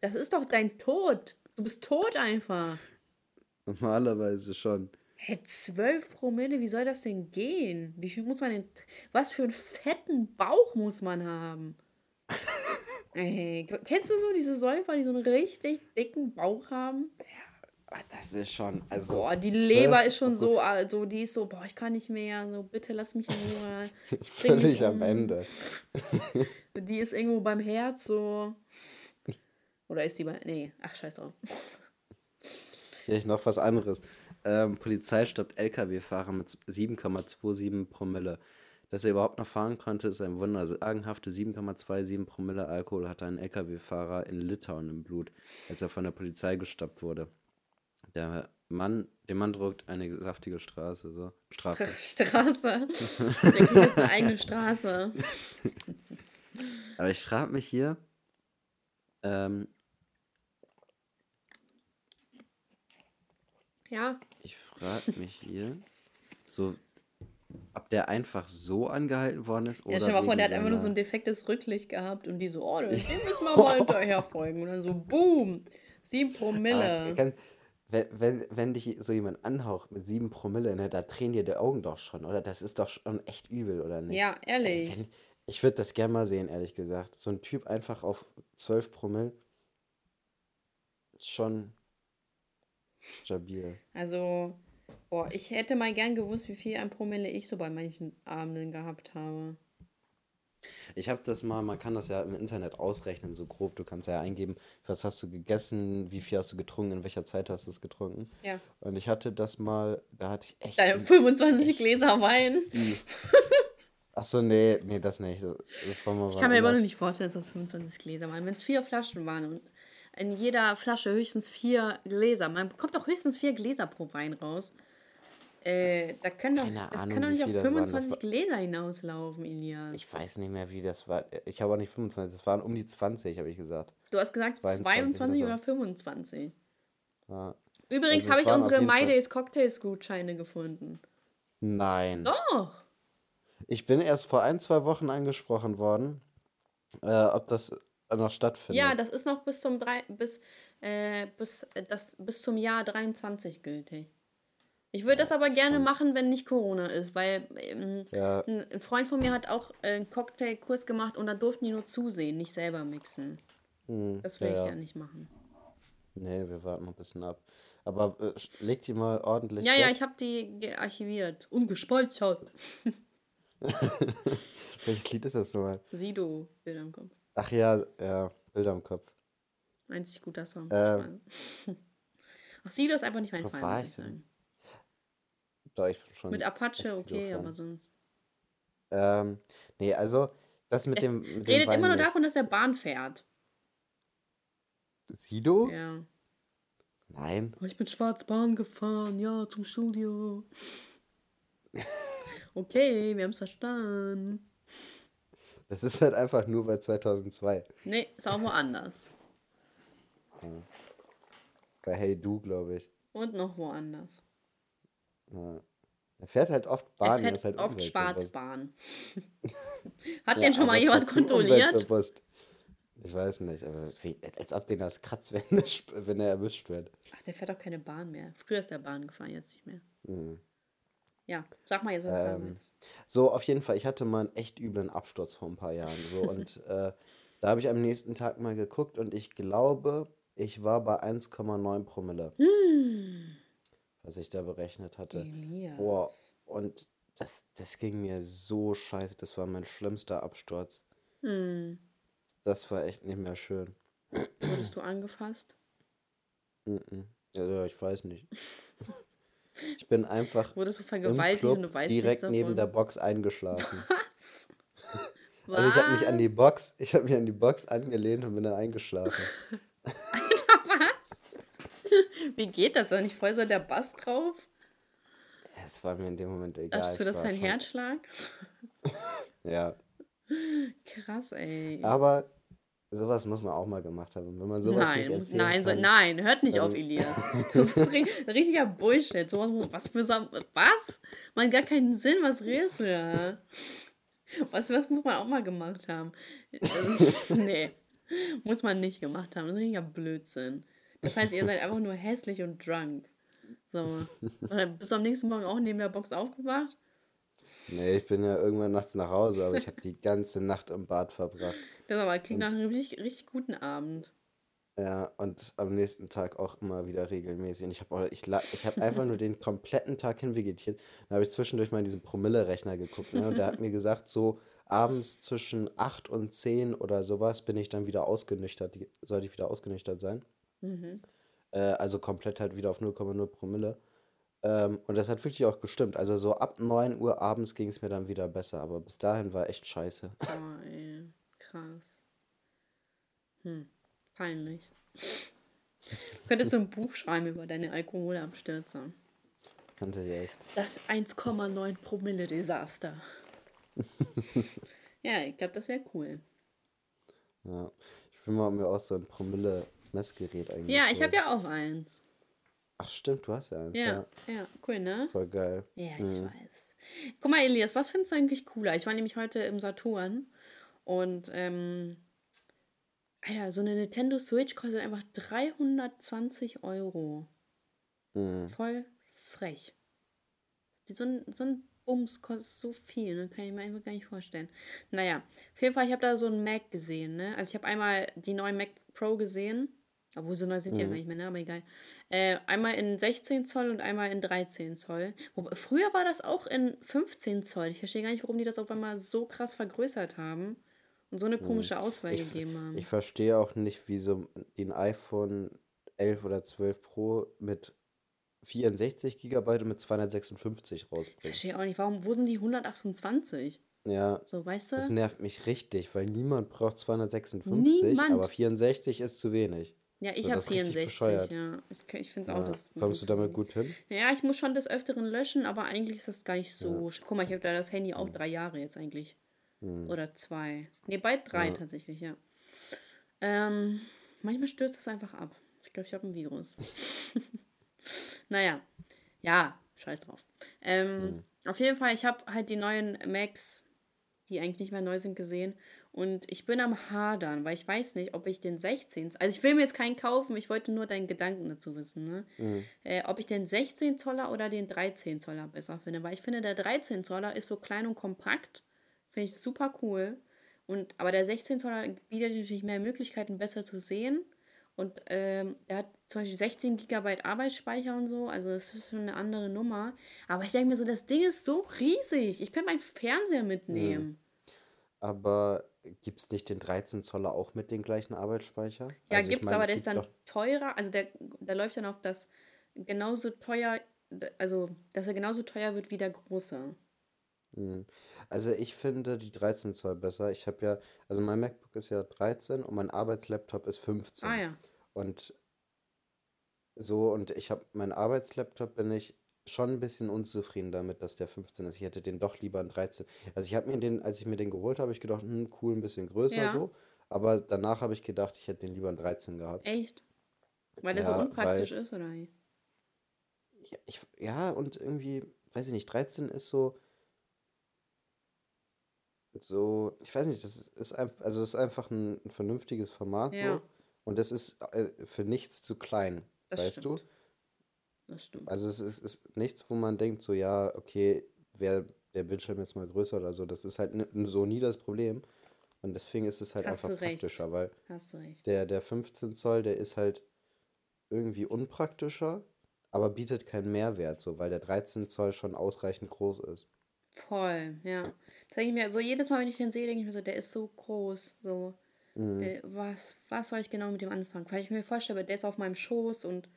B: Das ist doch dein Tod. Du bist tot einfach.
A: Normalerweise schon.
B: Hä, 12 Promille, wie soll das denn gehen? Wie viel muss man denn. Was für einen fetten Bauch muss man haben? (laughs) Ey, kennst du so diese Säufer, die so einen richtig dicken Bauch haben?
A: Ah, Das ist schon, also.
B: Boah, die
A: 12
B: Leber ist schon so, also die ist so, boah, ich kann nicht mehr, so bitte lass mich in Ruhe. (laughs)
A: Völlig am
B: um.
A: Ende. (laughs)
B: Die ist irgendwo beim Herz so. Oder ist die bei. Nee, ach scheiß drauf.
A: Hier ich noch was anderes. Ähm, Polizei stoppt LKW-Fahrer mit 7,27 Promille. Dass er überhaupt noch fahren konnte, ist ein Wunder. Sagenhafte 7,27 Promille Alkohol hatte ein LKW-Fahrer in Litauen im Blut, als er von der Polizei gestoppt wurde. Der Mann, dem Mann druckt eine saftige Straße, so. Strafe. (laughs)
B: Straße. Der kriegt jetzt eine eigene Straße.
A: Aber ich frage mich hier, ähm,
B: Ja,
A: ich frage mich hier, so, ob der einfach so angehalten worden ist
B: ja
A: oder
B: stell dir mal vor, der hat einfach nur so ein defektes Rücklicht gehabt und die so, oh, (laughs) dem müssen wir mal hinterher folgen. Und dann so, boom, sieben Promille.
A: kann, wenn, wenn, wenn dich so jemand anhaucht mit sieben Promille, ne, da drehen dir die Augen doch schon, oder? Das ist doch schon echt übel, oder nicht?
B: Ja,
A: Ey,
B: ehrlich.
A: wenn, ich würde das gerne mal sehen, ehrlich gesagt. So ein Typ einfach auf 12 Promille. Schon stabil.
B: Also, boah, ich hätte mal gern gewusst, wie viel ein Promille ich so bei manchen Abenden gehabt habe.
A: Ich habe das mal, man kann das ja im Internet ausrechnen, so grob. Du kannst ja eingeben, was hast du gegessen, wie viel hast du getrunken, in welcher Zeit hast du es getrunken.
B: Ja.
A: Und ich hatte das mal, da hatte ich echt.
B: Deine
A: ein-
B: 25 Gläser Wein. (laughs)
A: Ach so, nee, nee, das nicht. Das, das war mal
B: Ich kann mir immer noch
A: anders.
B: nicht vorstellen, dass das 25 Gläser waren. Wenn es vier Flaschen waren und in jeder Flasche höchstens vier Gläser, man bekommt doch höchstens vier Gläser pro Wein raus. Äh, da können doch,
A: Keine
B: das
A: Ahnung,
B: kann doch nicht auf
A: viel das waren. Das
B: 25
A: war-
B: Gläser hinauslaufen, Elias.
A: Ich weiß nicht mehr, wie das war. Ich habe auch nicht 25, es waren um die 20, habe ich gesagt.
B: Du hast gesagt
A: 22
B: 22
A: oder
B: oder 25.
A: Ja.
B: Übrigens
A: Also
B: habe ich unsere My Days Cocktails Gutscheine gefunden.
A: Nein.
B: Doch!
A: Ich bin erst vor ein, zwei Wochen angesprochen worden, äh, ob das noch stattfindet.
B: Ja, das ist noch bis zum drei, bis, äh, bis, äh, das, bis zum Jahr 23 gültig. Ich würde das aber gerne machen, wenn nicht Corona ist, weil ähm,
A: Ja.
B: ein, Freund von mir hat auch äh, einen Cocktailkurs gemacht und da durften die nur zusehen, nicht selber mixen.
A: Hm,
B: Das will
A: ja,
B: ich
A: ja.
B: gerne nicht machen.
A: Nee, wir warten noch ein bisschen ab. Aber äh, leg die mal ordentlich
B: Ja, ja,
A: weg.
B: ich habe die gearchiviert und gespeichert. (laughs)
A: Welches Lied ist das nochmal?
B: Sido, Bilder im Kopf.
A: Ach ja, ja, Bilder im Kopf.
B: Einzig guter Song.
A: Ähm. (laughs)
B: Ach, Sido ist einfach nicht mein Fall, muss
A: ich denn?
B: sagen.
A: Doch, ich schon.
B: Mit Apache okay,
A: Sido-Fan.
B: aber sonst.
A: Ähm, nee, also, das mit
B: Er
A: dem. Mit dem
B: Redet
A: Wein
B: immer nur
A: nicht.
B: davon, dass er Bahn fährt.
A: Sido?
B: Ja.
A: Nein.
B: Oh, ich bin Schwarzbahn gefahren, ja, zum Studio. (laughs) Okay, wir haben es verstanden.
A: Das ist halt einfach nur bei 2002.
B: Nee, ist auch woanders.
A: Bei Hey Du, glaube ich.
B: Und noch woanders.
A: Ja. Er fährt halt oft Bahn, er
B: fährt
A: ist halt
B: oft. Schwarzbahn. (laughs) Hat
A: Ja,
B: den schon mal jemand kontrolliert?
A: Ich weiß nicht, aber wie, als ob den das kratzt, (laughs) wenn, wenn er erwischt wird.
B: Ach, der fährt doch keine Bahn mehr. Früher ist der Bahn gefahren, jetzt nicht mehr.
A: Mhm.
B: Ja, sag mal jetzt, was du sagen
A: Ähm. So, auf jeden Fall, ich hatte mal einen echt üblen Absturz vor ein paar Jahren. So, (laughs) und äh, da habe ich am nächsten Tag mal geguckt und ich glaube, ich war bei 1,9 Promille,
B: Hm.
A: Was ich da berechnet hatte.
B: Elias.
A: Boah, und das, das ging mir so scheiße. Das war mein schlimmster Absturz.
B: Hm.
A: Das war echt nicht mehr schön.
B: Wurdest du angefasst?
A: Also, ich weiß nicht. (laughs) Ich bin einfach
B: Wurdest du
A: im
B: vergewaltigt und
A: Club
B: du weißt
A: direkt
B: nichts
A: neben
B: davon?
A: der Box eingeschlafen. (laughs)
B: Was?
A: Also ich habe mich an die Box, ich habe mich an die Box angelehnt und bin dann eingeschlafen. (laughs) (laughs)
B: Wie geht das? Da nicht voll so der Bass drauf?
A: Es war mir in dem Moment egal.
B: Dachtest du, das ist dein
A: schon-
B: Herzschlag? (laughs)
A: Ja.
B: Krass, ey.
A: Aber sowas muss man auch mal gemacht haben. Wenn man sowas nicht
B: nein,
A: erzählen
B: nein, so,
A: kann,
B: nein, hört nicht auf, Elias. (laughs) Das ist ri- richtiger Bullshit. Wo- was für so, was? Man gar keinen Sinn, was redest du da? Was, was muss man auch mal gemacht haben? Also, nee, muss man nicht gemacht haben. Das ist richtiger Blödsinn. Das heißt, ihr seid einfach nur hässlich und drunk. So. (laughs) Oder bist du am nächsten Morgen auch neben der Box aufgewacht?
A: Nee, ich bin ja irgendwann nachts nach Hause, aber ich habe die ganze Nacht im Bad verbracht.
B: Das aber klingt nach einem richtig, richtig guten Abend.
A: Ja, und am nächsten Tag auch immer wieder regelmäßig. Und ich habe ich, ich hab einfach nur den kompletten Tag hinvegetiert. Dann habe ich zwischendurch mal in diesen Promille-Rechner geguckt. Ne? Und der hat mir gesagt, so abends zwischen 8 und 10 oder sowas bin ich dann wieder ausgenüchtert. Sollte ich wieder ausgenüchtert sein.
B: Mhm.
A: Äh, also komplett halt wieder auf 0,0 Promille. Ähm, und das hat wirklich auch gestimmt. Also so ab 9 Uhr abends ging es mir dann wieder besser, aber bis dahin war echt scheiße.
B: Oh, ey. Krass. Hm. Peinlich. (laughs) Könntest du ein Buch schreiben über deine Alkoholabstürze?
A: Kannte ich echt.
B: Das 1,9 Promille Desaster. (laughs) ja, ich glaube, das wäre cool.
A: Ja. Ich will mal mir auch so ein Promille-Messgerät eigentlich.
B: Ja, ich habe ja auch eins.
A: Ach stimmt, du hast ja eins.
B: Ja, ja, cool, ne?
A: Voll geil.
B: Ja, ich
A: Mhm.
B: weiß. Guck mal, Elias, was findest du eigentlich cooler? Ich war nämlich heute im Saturn und, ähm, Alter, so eine Nintendo Switch kostet einfach 320 Euro.
A: Mhm.
B: Voll frech. So ein, so ein Bums kostet so viel, ne? Kann ich mir einfach gar nicht vorstellen. Naja, auf jeden Fall, ich habe da so einen Mac gesehen, ne? Also ich habe einmal die neue Mac Pro gesehen. Obwohl, so neu sind die ja
A: Mhm.
B: gar nicht mehr, ne? Aber egal. Äh, einmal in 16 Zoll und einmal in 13 Zoll. Wobei, früher war das auch in 15 Zoll. Ich verstehe gar nicht, warum die das auf einmal so krass vergrößert haben und so eine komische Auswahl
A: Mhm. Ich,
B: gegeben haben.
A: ich verstehe auch nicht, wieso ein iPhone 11 oder 12 Pro mit 64 GB und mit 256
B: Ich
A: rausbringt.
B: verstehe auch nicht, warum, wo sind die 128?
A: Ja,
B: So, weißt du?
A: das nervt mich richtig, weil niemand braucht 256,
B: Niemand.
A: aber 64 ist zu wenig.
B: Ja, ich
A: So,
B: habe
A: das ist richtig
B: 64,
A: bescheuert.
B: ja. Ich, ich finde auch,
A: Ja.
B: das
A: Kommst du damit gut hin?
B: Ja, ich muss schon des Öfteren löschen, aber eigentlich ist das gar nicht so. sch- Guck mal, ich habe da das Handy auch drei Jahre jetzt eigentlich.
A: Hm.
B: Oder zwei. Ne, bald drei
A: Ja.
B: tatsächlich, ja. Ähm, manchmal stürzt es einfach ab. Ich glaube, ich habe ein Virus. (laughs) naja, ja, scheiß drauf. Ähm,
A: Hm.
B: Auf jeden Fall, ich habe halt die neuen Macs, die eigentlich nicht mehr neu sind, gesehen. Und ich bin am Hadern, weil ich weiß nicht, ob ich den 16. Also ich will mir jetzt keinen kaufen, ich wollte nur deinen Gedanken dazu wissen, ne?
A: Mhm.
B: Äh, ob ich den 16 Zoller oder den 13 Zoller besser finde. Weil ich finde, der 13 Zoller ist so klein und kompakt. Finde ich super cool. Und, aber der 16 Zoller bietet natürlich mehr Möglichkeiten, besser zu sehen. Und ähm, der hat zum Beispiel 16 GB Arbeitsspeicher und so. Also das ist schon eine andere Nummer. Aber ich denke mir so, das Ding ist so riesig. Ich könnte meinen Fernseher mitnehmen.
A: Aber gibt es nicht den 13 Zoller auch mit den gleichen Arbeitsspeicher?
B: Ja,
A: Also
B: gibt's,
A: meine,
B: aber
A: es
B: der ist
A: gibt
B: dann teurer. Also der, der läuft dann auf das genauso teuer, also dass er genauso teuer wird wie der große.
A: Mhm. Also ich finde die 13 Zoll besser. Ich habe ja, also mein MacBook ist ja 13 und mein Arbeitslaptop ist 15.
B: Ah ja.
A: Und so, und ich habe, mein Arbeitslaptop bin ich schon ein bisschen unzufrieden damit, dass der 15 ist. Ich hätte den doch lieber einen 13. Also ich habe mir den, als ich mir den geholt habe, habe ich gedacht, hm, cool, ein bisschen größer
B: Ja.
A: so. Aber danach habe ich gedacht, ich hätte den lieber einen 13 gehabt.
B: Echt? Weil der
A: Ja,
B: so unpraktisch
A: weil-
B: ist, oder?
A: Ja, ich, ja, und irgendwie, weiß ich nicht, 13 ist so, so, ich weiß nicht, das ist, einfach, also es ist einfach ein, ein vernünftiges Format
B: Ja.
A: so. Und das ist äh, für nichts zu klein,
B: Das
A: weißt du?
B: Das stimmt.
A: Also es ist, ist nichts, wo man denkt, so ja, okay, wäre der Bildschirm jetzt mal größer oder so. Das ist halt so nie das Problem. Und deswegen ist es halt
B: Hast
A: einfach praktischer, weil der, der 15 Zoll, der ist halt irgendwie unpraktischer, aber bietet keinen Mehrwert, so, weil der 13 Zoll schon ausreichend groß ist.
B: Voll, ja. Das denke ich mir, so jedes Mal, wenn ich den sehe, denke ich mir so, der ist so groß. So,
A: Mhm.
B: der, was, was soll ich genau mit dem anfangen? Weil ich mir vorstelle, der ist auf meinem Schoß und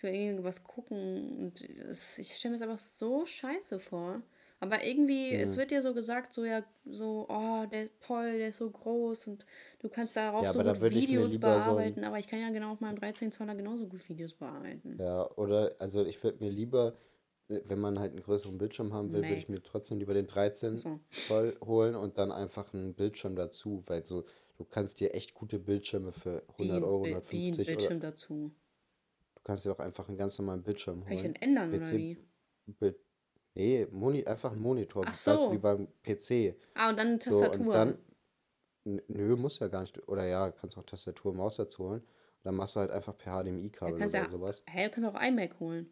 B: ich will irgendwas gucken und es, ich stelle mir das einfach so scheiße vor. Aber irgendwie, es
A: Mhm.
B: wird dir so gesagt, so ja, so, oh, der ist toll, der ist so groß und du kannst darauf
A: Ja,
B: so gut Videos
A: lieber so
B: bearbeiten, aber ich kann ja genau auf meinem 13 Zoller genauso gut Videos bearbeiten.
A: Ja, oder, also ich würde mir lieber, wenn man halt einen größeren Bildschirm haben will, würde ich mir trotzdem lieber den 13
B: So.
A: Zoll holen und dann einfach einen Bildschirm dazu, weil so, du kannst dir echt gute Bildschirme für 100
B: Wie,
A: Euro,
B: ein Bi- wie ein
A: 150 oder
B: Bildschirm dazu.
A: Du kannst dir auch einfach einen ganz normalen Bildschirm
B: Kann ich
A: holen.
B: den ändern oder
A: PC
B: wie?
A: Bild, nee, Moni, einfach ein Monitor,
B: Ach
A: weißt du,
B: so.
A: wie beim PC.
B: Ah, und dann eine
A: So, und
B: Tastatur.
A: dann, nö, muss ja gar nicht, oder ja, kannst auch Tastatur, Maus dazu holen. Und dann machst du halt einfach per
B: Ja,
A: HDMI-Kabel
B: kannst
A: oder
B: ja,
A: sowas.
B: hä, du kannst auch iMac holen.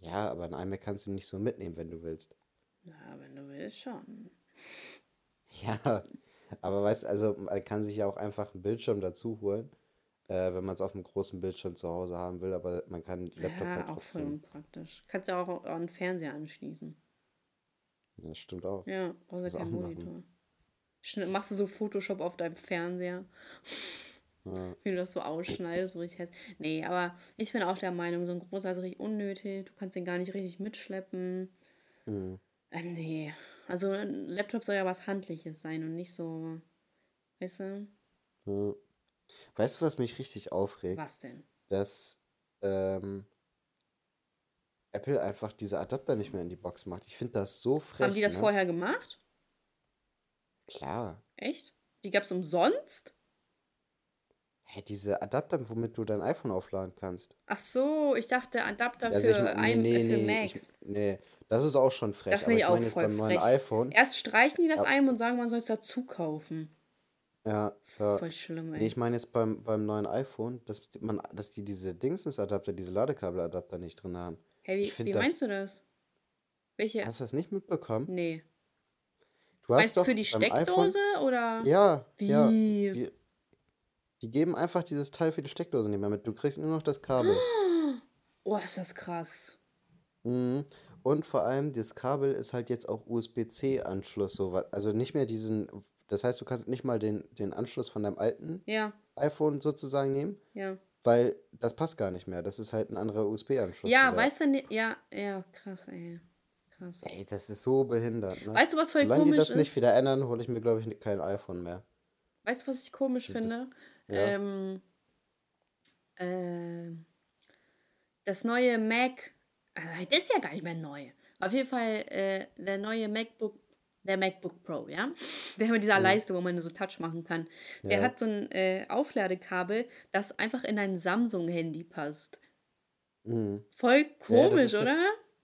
A: Ja, aber ein iMac kannst du nicht so mitnehmen, wenn du willst.
B: Na, wenn du willst, schon. (laughs)
A: Ja, aber weißt du, also man kann sich ja auch einfach einen Bildschirm dazu holen, äh, wenn man es auf einem großen Bildschirm zu Hause haben will, aber man kann Laptop halt
B: Ja, auch voll
A: trotzdem.
B: unpraktisch. Kannst ja auch an den Fernseher anschließen.
A: Ja, das stimmt auch.
B: Ja, ja
A: auch machen.
B: Monitor. Machst du so Photoshop auf deinem Fernseher?
A: Ja. (laughs)
B: Wie du das so ausschneidest, so richtig hässlich. Nee, aber ich bin auch der Meinung, so ein großer ist richtig unnötig. Du kannst den gar nicht richtig mitschleppen.
A: Mhm.
B: Äh, nee. Also ein Laptop soll ja was Handliches sein und nicht so. Weißt du?
A: Ja. Weißt du, was mich richtig aufregt?
B: Was denn?
A: Dass ähm, Apple einfach diese Adapter nicht mehr in die Box macht. Ich finde das so frech.
B: Haben die das
A: ne?
B: vorher gemacht?
A: Klar.
B: Echt? Die gab's umsonst?
A: Hä, diese Adapter, womit du dein iPhone aufladen kannst.
B: Ach so, ich dachte Adapter
A: Also
B: für,
A: ich mein,
B: ein,
A: nee,
B: für
A: nee, ich,
B: Macs.
A: nee, das ist auch schon frech.
B: Das
A: aber
B: finde
A: ich
B: ich auch
A: meine jetzt beim neuen iPhone.
B: Erst streichen die das
A: Ja.
B: ein und sagen, man soll es dazu kaufen.
A: Ja, ja.
B: Voll schlimm, ey.
A: Nee, ich meine jetzt beim, beim neuen iPhone, dass man, dass die diese Dingsensadapter, diese Ladekabeladapter nicht drin haben.
B: hey, wie, wie
A: das-
B: meinst du das? Welche?
A: Hast du das nicht mitbekommen?
B: Nee.
A: Du hast
B: Meinst du für die
A: beim iPhone,
B: Steckdose oder?
A: Ja, ja.
B: Wie?
A: Die, die geben einfach dieses Teil für die Steckdose nicht mehr mit. Du kriegst nur noch das Kabel. (gasps)
B: Oh, ist das krass.
A: Mhm. Und vor allem, das Kabel ist halt jetzt auch USB-C-Anschluss. So, also nicht mehr diesen. Das heißt, du kannst nicht mal den, den Anschluss von deinem alten
B: Ja,
A: iPhone sozusagen nehmen,
B: ja.
A: weil das passt gar nicht mehr. Das ist halt ein anderer USB-Anschluss.
B: Ja,
A: der-
B: weißt du nicht? Ja, ja, krass, ey. Krass.
A: Ey, das ist so behindert. Ne?
B: Weißt du, was voll
A: Solange die
B: komisch
A: das
B: ist?
A: nicht wieder ändern, hole ich mir, glaube ich, kein iPhone mehr.
B: Weißt du, was ich komisch
A: Das-
B: finde?
A: ja.
B: Ähm, ähm, das neue Mac, äh, das ist ja gar nicht mehr neu. Auf jeden Fall äh, der neue MacBook, der MacBook Pro, ja? (laughs) Der mit dieser Leiste, wo man so Touch machen kann. Der
A: Ja.
B: hat so ein äh, Aufladekabel, das einfach in ein Samsung-Handy passt.
A: Mhm.
B: Voll
A: Ja, das
B: komisch,
A: ist der-
B: oder?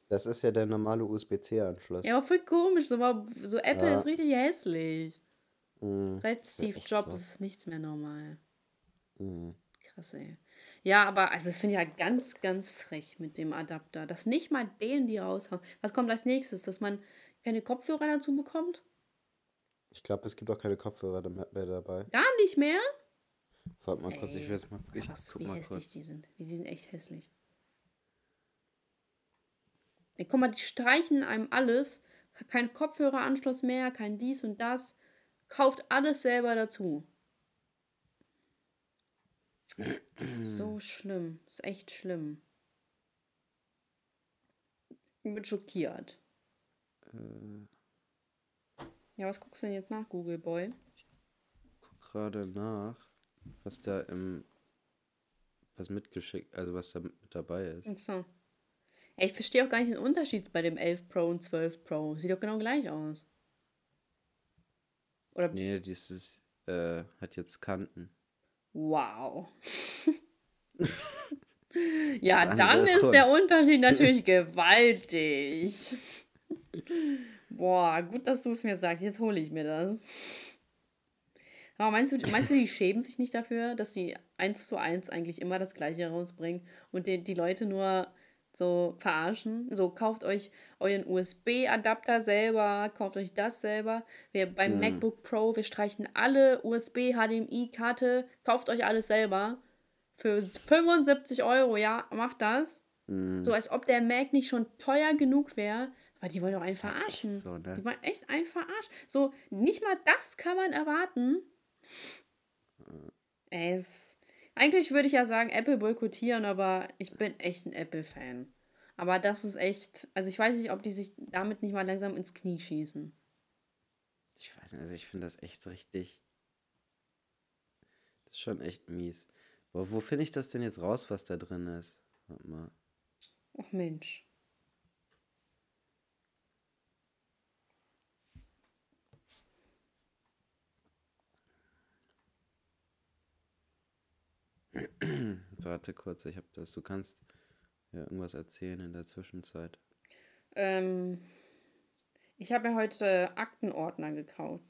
A: Das ist ja der normale USB-C-Anschluss.
B: Ja, aber voll komisch. So, aber so Apple
A: Ja.
B: ist richtig hässlich.
A: Mhm.
B: Seit Steve Jobs
A: so.
B: ist nichts mehr normal.
A: Mhm.
B: Krass, ey. Ja, aber also das finde ich ja ganz, ganz frech mit dem Adapter. Dass nicht mal den die raushauen. Was kommt als nächstes? Dass man keine Kopfhörer dazu bekommt?
A: Ich glaube, es gibt auch keine Kopfhörer mehr dabei.
B: Gar nicht mehr?
A: Warte mal kurz, ich
B: Ey,
A: will jetzt mal. Ich
B: Krass,
A: guck
B: wie
A: mal
B: hässlich
A: kurz.
B: die sind. Die sind echt hässlich. Ey, guck mal, die streichen einem alles. Kein Kopfhöreranschluss mehr, kein dies und das. Kauft alles selber dazu. so (clears throat) schlimm. Ist echt schlimm. Ich bin schockiert. Ja, was guckst du denn jetzt nach, Google Boy?
A: guck gerade nach, was da im. Was mitgeschickt, also was da mit dabei ist.
B: Ach so. Ey, ich verstehe auch gar nicht den Unterschied bei dem 11 Pro und 12 Pro. Sieht doch genau gleich aus. Oder
A: Nee, dieses äh, hat jetzt Kanten.
B: wow. (laughs) ja, dann
A: ist
B: ist der
A: rund.
B: Unterschied natürlich (laughs) gewaltig. Boah, gut, dass du es mir sagst. Jetzt hole ich mir das. Aber meinst du, meinst du, die schämen sich nicht dafür, dass sie eins zu eins eigentlich immer das Gleiche rausbringen und die, die Leute nur so verarschen? So, kauft euch euren USB-Adapter selber, kauft euch das selber. Wir beim MacBook Pro, wir streichen alle USB, HDMI-Karte, kauft euch alles selber. Für 75 Euro, ja, macht das.
A: Mhm.
B: So, als ob der Mac nicht schon teuer genug wäre. Aber die wollen doch einen
A: halt
B: verarschen.
A: so, ne?
B: Die wollen echt einen verarschen. So, nicht mal das kann man erwarten. Es, eigentlich würde ich ja sagen, Apple boykottieren, aber ich bin echt ein Apple-Fan. Aber das ist echt, also ich weiß nicht, ob die sich damit nicht mal langsam ins Knie schießen.
A: Ich weiß nicht, also ich finde das echt richtig. Das ist schon echt mies. Aber wo finde ich das denn jetzt raus, was da drin ist? Warte mal.
B: Ach Mensch. (clears throat)
A: Warte kurz, ich habe das. Du kannst ja irgendwas erzählen in der Zwischenzeit.
B: Ähm, ich habe mir heute Aktenordner gekauft.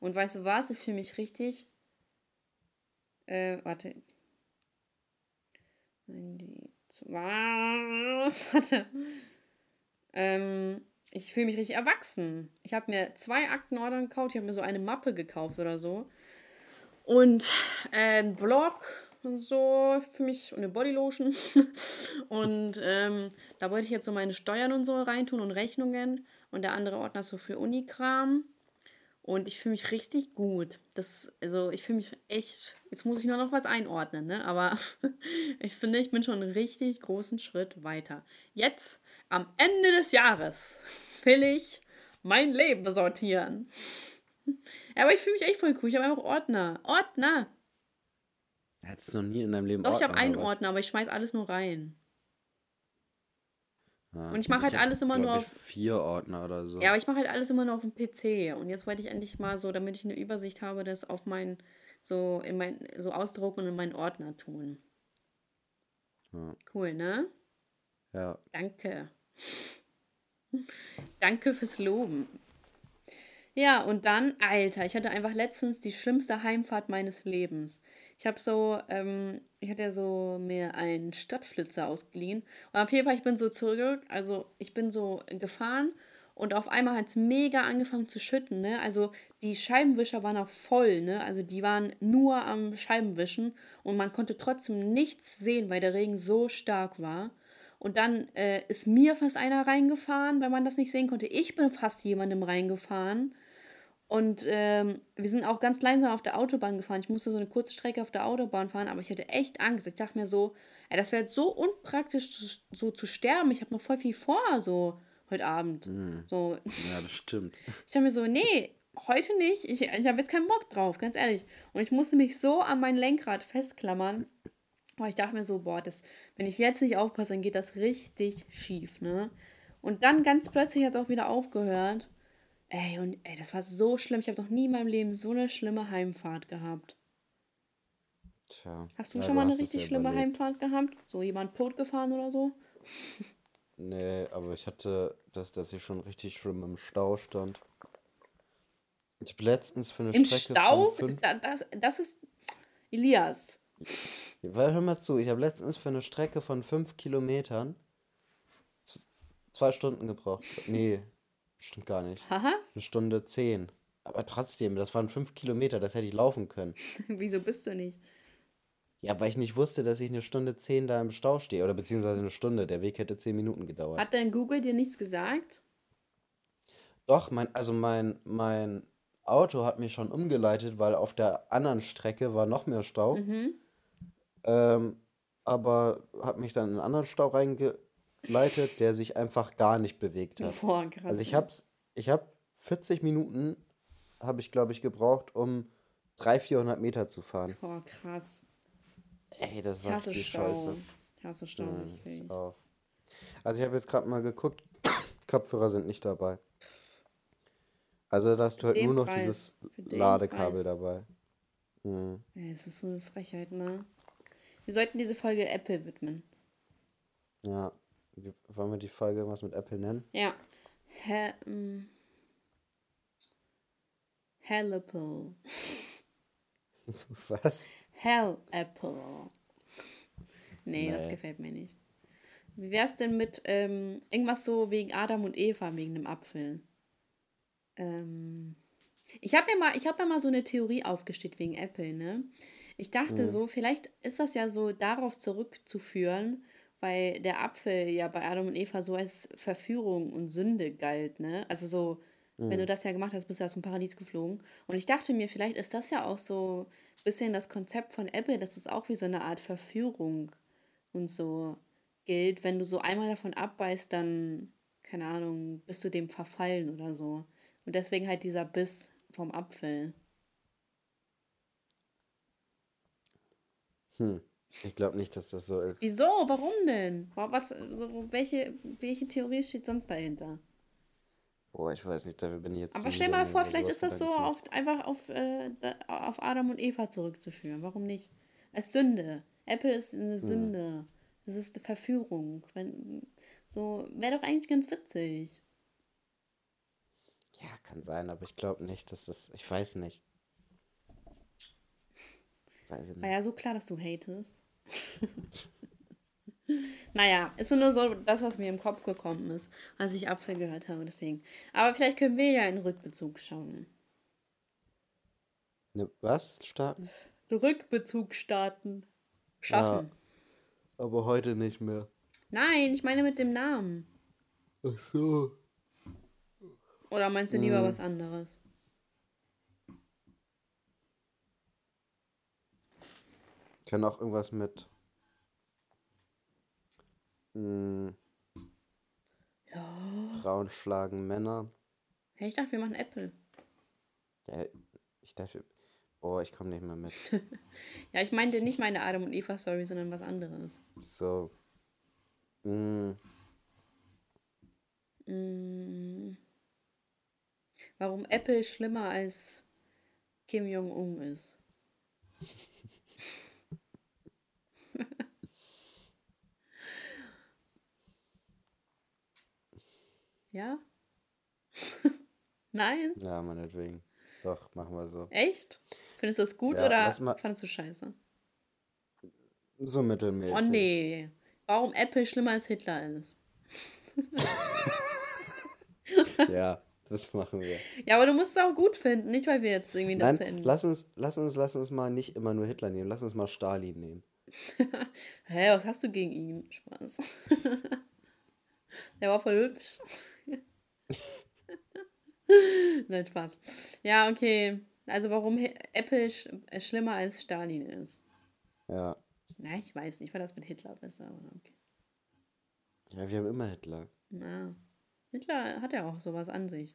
B: Und weißt du was? Ich fühle mich richtig. Äh, warte. Die. (laughs) Warte. Ähm, ich fühle mich richtig erwachsen. Ich habe mir zwei Aktenordner gekauft. Ich habe mir so eine Mappe gekauft oder so. Und äh, ein Blog und so für mich und eine Bodylotion. (laughs) und ähm, da wollte ich jetzt so meine Steuern und so reintun und Rechnungen. Und der andere Ordner ist so für Unikram. Und ich fühle mich richtig gut. Das, also ich fühle mich echt. Jetzt muss ich nur noch was einordnen, ne? Aber (laughs) ich finde, ich bin schon einen richtig großen Schritt weiter. Jetzt, am Ende des Jahres, will ich mein Leben sortieren. Aber ich fühle mich echt voll cool. Ich habe einfach Ordner. Ordner!
A: Hättest du noch nie in deinem Leben
B: Doch, ich habe einen Ordner, aber ich schmeiß alles nur rein.
A: Ja,
B: Und ich mache halt
A: hab,
B: alles immer nur
A: ich,
B: auf.
A: vier Ordner oder so.
B: Ja, aber ich mache halt alles immer nur auf dem PC. Und jetzt wollte ich endlich mal so, damit ich eine Übersicht habe, das auf mein, so in mein, so ausdrucken und in meinen Ordner tun.
A: Ja.
B: Cool, ne?
A: ja.
B: Danke. (laughs) Danke fürs Loben. Ja, und dann, Alter, ich hatte einfach letztens die schlimmste Heimfahrt meines Lebens. Ich habe so, ähm, ich hatte ja so mir einen Stadtflitzer ausgeliehen. Und auf jeden Fall, ich bin so zurück, also ich bin so gefahren und auf einmal hat es mega angefangen zu schütten, ne? Also die Scheibenwischer waren auch voll, ne? Also die waren nur am Scheibenwischen und man konnte trotzdem nichts sehen, weil der Regen so stark war. Und dann äh, ist mir fast einer reingefahren, weil man das nicht sehen konnte. Ich bin fast jemandem reingefahren. Und ähm, wir sind auch ganz langsam auf der Autobahn gefahren. Ich musste so eine kurze Strecke auf der Autobahn fahren, aber ich hatte echt Angst. Ich dachte mir so, ey, das wäre jetzt so unpraktisch, so zu sterben. Ich habe noch voll viel vor, so heute Abend. So,
A: ja, das stimmt. (laughs)
B: ich dachte mir so, nee, heute nicht. Ich, ich habe jetzt keinen Bock drauf, ganz ehrlich. Und ich musste mich so an mein Lenkrad festklammern. Aber ich dachte mir so, boah, das, wenn ich jetzt nicht aufpasse, dann geht das richtig schief, ne? Und dann ganz plötzlich hat es auch wieder aufgehört. Ey, und ey, das war so schlimm. Ich habe noch nie in meinem Leben so eine schlimme Heimfahrt gehabt.
A: Tja.
B: Hast du
A: ja,
B: schon mal eine richtig
A: ja
B: schlimme
A: überlebt.
B: Heimfahrt gehabt? So jemand totgefahren oder so?
A: Nee, aber ich hatte das, dass ich schon richtig schlimm im Stau stand. Ich habe letztens für eine
B: Im
A: Strecke
B: Stau?
A: von fünf...
B: Da- Das, das ist Elias.
A: Weil, hör mal zu, ich habe letztens für eine Strecke von fünf Kilometern zwei Stunden gebraucht. Nee, stimmt gar nicht.
B: Haha.
A: Eine Stunde zehn. Aber trotzdem, das waren fünf Kilometer, das hätte ich laufen können. (laughs)
B: Wieso bist du nicht?
A: Ja, weil ich nicht wusste, dass ich eine Stunde zehn da im Stau stehe. Oder beziehungsweise eine Stunde. Der Weg hätte zehn Minuten gedauert.
B: Hat dein Google dir nichts gesagt?
A: Doch, mein, also mein, mein Auto hat mich schon umgeleitet, weil auf der anderen Strecke war noch mehr Stau.
B: Mhm.
A: Ähm, aber hat mich dann in einen anderen Stau reingeleitet, der sich einfach gar nicht bewegt hat.
B: Boah, krass.
A: Also ich hab's, ich hab 40 Minuten, habe ich glaube ich gebraucht, um 300, 400 Meter zu fahren.
B: Boah, krass.
A: Ey, das war
B: Stau.
A: scheiße.
B: Ich hasse Stau.
A: Ja, ich auch. Also ich habe jetzt gerade mal geguckt, (coughs) Kopfhörer sind nicht dabei. Also da hast du halt nur noch
B: Preis,
A: dieses Ladekabel
B: Preis.
A: dabei. Mhm.
B: Ja, es ist so eine Frechheit, ne? Wir sollten diese Folge Apple widmen.
A: Ja. Wie, wollen wir die Folge irgendwas mit Apple nennen?
B: Ja. He ähm, Hell Apple. (laughs)
A: Was?
B: Hell Apple. Nee, das
A: Nee.
B: gefällt mir nicht. Wie wär's denn mit ähm, irgendwas so wegen Adam und Eva, wegen dem Apfel? Ähm, ich habe mir, mal- ich hab mir mal so eine Theorie aufgestellt wegen Apple, ne? Ich dachte so, vielleicht ist das ja so darauf zurückzuführen, weil der Apfel ja bei Adam und Eva so als Verführung und Sünde galt, ne? Also so, wenn du das ja gemacht hast, bist du aus dem Paradies geflogen. Und ich dachte mir, vielleicht ist das ja auch so ein bisschen das Konzept von Apple, dass es auch wie so eine Art Verführung und so gilt. Wenn du so einmal davon abbeißt, dann, keine Ahnung, bist du dem verfallen oder so. Und deswegen halt dieser Biss vom Apfel.
A: Hm. Ich glaube nicht, dass das so ist.
B: Wieso? Warum denn? Wa- Was, so, welche, welche Theorie steht sonst dahinter?
A: Boah, ich weiß nicht, dafür bin ich jetzt
B: Aber stell mal vor,
A: über
B: vielleicht ist das so
A: Gedanken zu
B: auf, einfach auf, äh, auf Adam und Eva zurückzuführen. Warum nicht? Als Sünde. Apple ist eine Sünde. Das ist eine Verführung. Wenn, so, wäre doch eigentlich ganz witzig.
A: Ja, kann sein, aber ich glaube nicht, dass das. Ich weiß nicht. Weiß ich
B: War
A: nicht.
B: ja so klar, dass du hatest. Naja, ist nur so das, was mir im Kopf gekommen ist, als ich Apfel gehört habe, deswegen. Aber vielleicht können wir ja in Rückbezug schauen.
A: Ne, was? Starten?
B: Rückbezug starten. Schaffen.
A: Aber heute nicht mehr.
B: Nein, ich meine mit dem Namen.
A: Ach so.
B: Oder meinst du lieber was anderes?
A: Kann auch irgendwas mit. Mh,
B: Ja.
A: Frauen schlagen Männer.
B: Hey, ich dachte, wir machen Apple.
A: Ja, ich dachte, boah, ich komme nicht mehr mit. (laughs)
B: Ja, ich meinte nicht meine Adam und Eva Story, sondern was anderes.
A: So. Mh,
B: Mm. Warum Apple schlimmer als Kim Jong-un ist. (laughs) ja? (laughs) Nein?
A: ja, meinetwegen. Doch, machen wir so.
B: Echt? Findest du das gut
A: Ja,
B: oder
A: mal-
B: fandest du scheiße?
A: So mittelmäßig.
B: Oh nee. Warum Apple schlimmer als Hitler ist. (laughs)
A: Ja, das machen wir.
B: Ja, aber du musst es auch gut finden, nicht weil wir jetzt irgendwie
A: Nein,
B: dazu enden.
A: lass uns, lass uns, lass uns mal nicht immer nur Hitler nehmen. Lass uns mal Stalin nehmen. (laughs)
B: Hä, was hast du gegen ihn? Spaß. Der war voll hübsch. (laughs) Nein, Spaß. Ja, okay. Also warum Apple sch äh, schlimmer als Stalin ist.
A: Ja.
B: Na, ich weiß nicht. Ich fand das mit Hitler besser, aber okay.
A: Ja, wir haben immer Hitler.
B: Na, Hitler hat ja auch sowas an sich.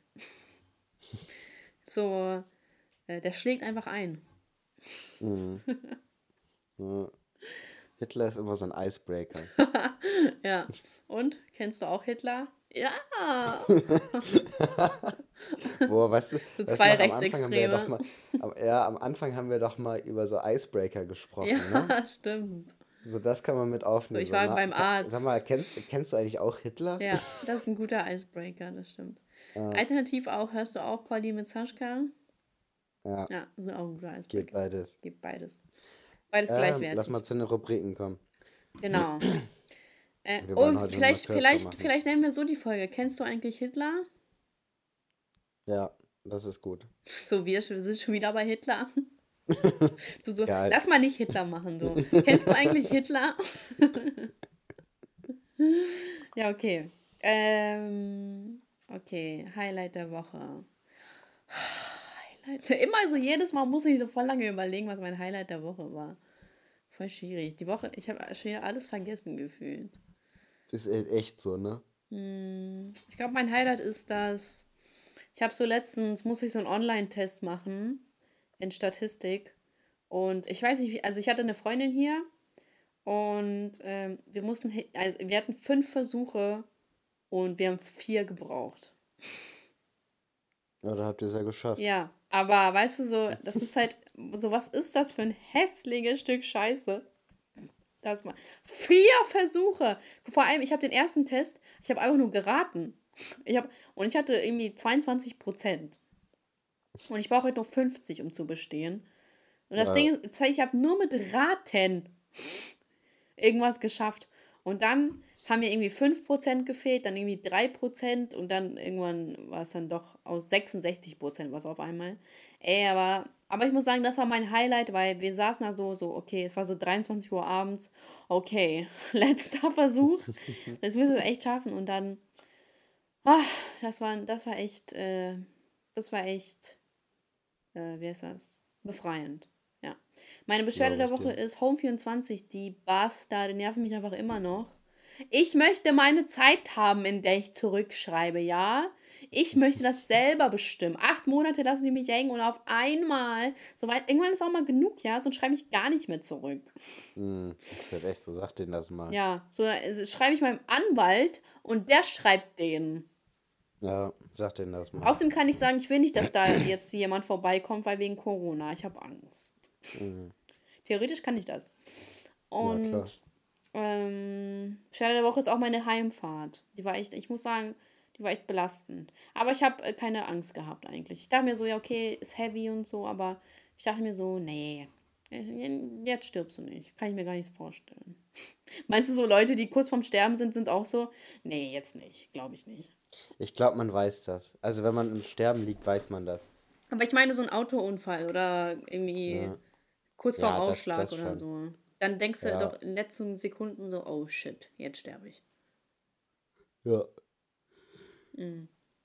B: (laughs) so, äh, der schlägt einfach ein.
A: Mhm. (laughs) ja. Hitler ist immer so ein Icebreaker.
B: Ja. Und? Kennst du auch Hitler? Ja. (laughs)
A: Boah, weißt du,
B: So
A: weißt
B: zwei
A: noch, am Anfang haben wir ja doch mal, ja, am Anfang haben wir doch mal über so Icebreaker gesprochen, ne?
B: Ja, (laughs) stimmt.
A: So, das kann man mit aufnehmen.
B: So, ich war
A: na,
B: beim Arzt.
A: Sag mal, kennst, kennst du eigentlich auch Hitler?
B: Ja, das ist ein guter Icebreaker, das stimmt.
A: Ja.
B: Alternativ auch, hörst du auch Polly mit Sascha?
A: Ja,
B: Ja, ist auch ein guter Icebreaker.
A: geht beides.
B: Geht beides. Beides
A: Ähm,
B: gleichwertig.
A: lass mal zu den Rubriken kommen.
B: Genau. (clears throat) Äh, oh, vielleicht, vielleicht, vielleicht nennen wir so die Folge. Kennst du eigentlich Hitler?
A: Ja, das ist gut.
B: So, wir sind schon wieder bei Hitler. (laughs) Du so,
A: Geil.
B: lass mal nicht Hitler machen, so. Kennst du eigentlich Hitler? (laughs) ja, okay. Ähm, okay, Highlight der Woche. Highlight. Immer so, jedes Mal muss ich so voll lange überlegen, was mein Highlight der Woche war. Voll schwierig. Die Woche, ich habe schon alles vergessen gefühlt.
A: Das ist echt so, ne?
B: Hm, Ich glaube, mein Highlight ist, dass ich habe so letztens, muss ich so einen Online-Test machen in Statistik. Und ich weiß nicht, also ich hatte eine Freundin hier und ähm, wir mussten, also wir hatten fünf Versuche und wir haben vier gebraucht.
A: Ja, da habt ihr es ja geschafft.
B: Ja, aber weißt du so, das ist halt, so was ist das für ein hässliches Stück Scheiße? Das mal. Vier Versuche. Vor allem, ich habe den ersten Test, ich habe einfach nur geraten. Ich hab, und ich hatte irgendwie 22 Prozent. Und ich brauche heute noch 50, um zu bestehen. Und das
A: Ja.
B: Ding ist, ich habe nur mit Raten irgendwas geschafft. Und dann haben mir irgendwie 5% gefehlt, dann irgendwie 3% und dann irgendwann war es dann doch aus 66% was auf einmal. Ey, aber, aber ich muss sagen, das war mein Highlight, weil wir saßen da so, so, okay, es war so 23 Uhr abends, okay, (laughs) letzter Versuch, (laughs) das müssen wir echt schaffen und dann, ah, das war, das war echt, äh, das war echt, äh, wie heißt das? Befreiend. Ja. Meine Beschwerde der
A: glaub ich
B: Woche ist Home24, die Bastarde nerven mich einfach immer noch. Ich möchte meine Zeit haben, in der ich zurückschreibe, ja? Ich möchte das selber bestimmen. Acht Monate lassen die mich hängen und auf einmal, soweit, irgendwann ist auch mal genug, ja? Sonst schreibe ich gar nicht mehr zurück.
A: Hm, ist ja echt so, sag denen das mal.
B: Ja, so also schreibe ich meinem Anwalt und der schreibt den.
A: Ja, sag denen das mal.
B: Außerdem kann ich sagen, ich will nicht, dass da (clears throat) jetzt jemand vorbeikommt, weil wegen Corona. Ich habe Angst.
A: Mhm.
B: Theoretisch kann ich das. Und
A: klar.
B: ähm, Stelle der Woche ist auch meine Heimfahrt. Die war echt, ich muss sagen, die war echt belastend. Aber ich habe äh, keine Angst gehabt eigentlich. Ich dachte mir so, ja, okay, ist heavy und so, aber ich dachte mir so, nee, äh, jetzt stirbst du nicht. Kann ich mir gar nicht vorstellen. (laughs) Meinst du so Leute, die kurz vorm Sterben sind, sind auch so, nee, jetzt nicht, glaube ich nicht.
A: Ich glaube, man weiß das. Also wenn man im Sterben liegt, weiß man das.
B: Aber ich meine so ein Autounfall oder irgendwie
A: Ja.
B: kurz vorm
A: Ja, das-
B: Ausschlag
A: das
B: oder
A: schon.
B: so. Dann denkst du
A: Ja.
B: doch in den letzten Sekunden so, oh shit, jetzt sterbe ich.
A: Ja.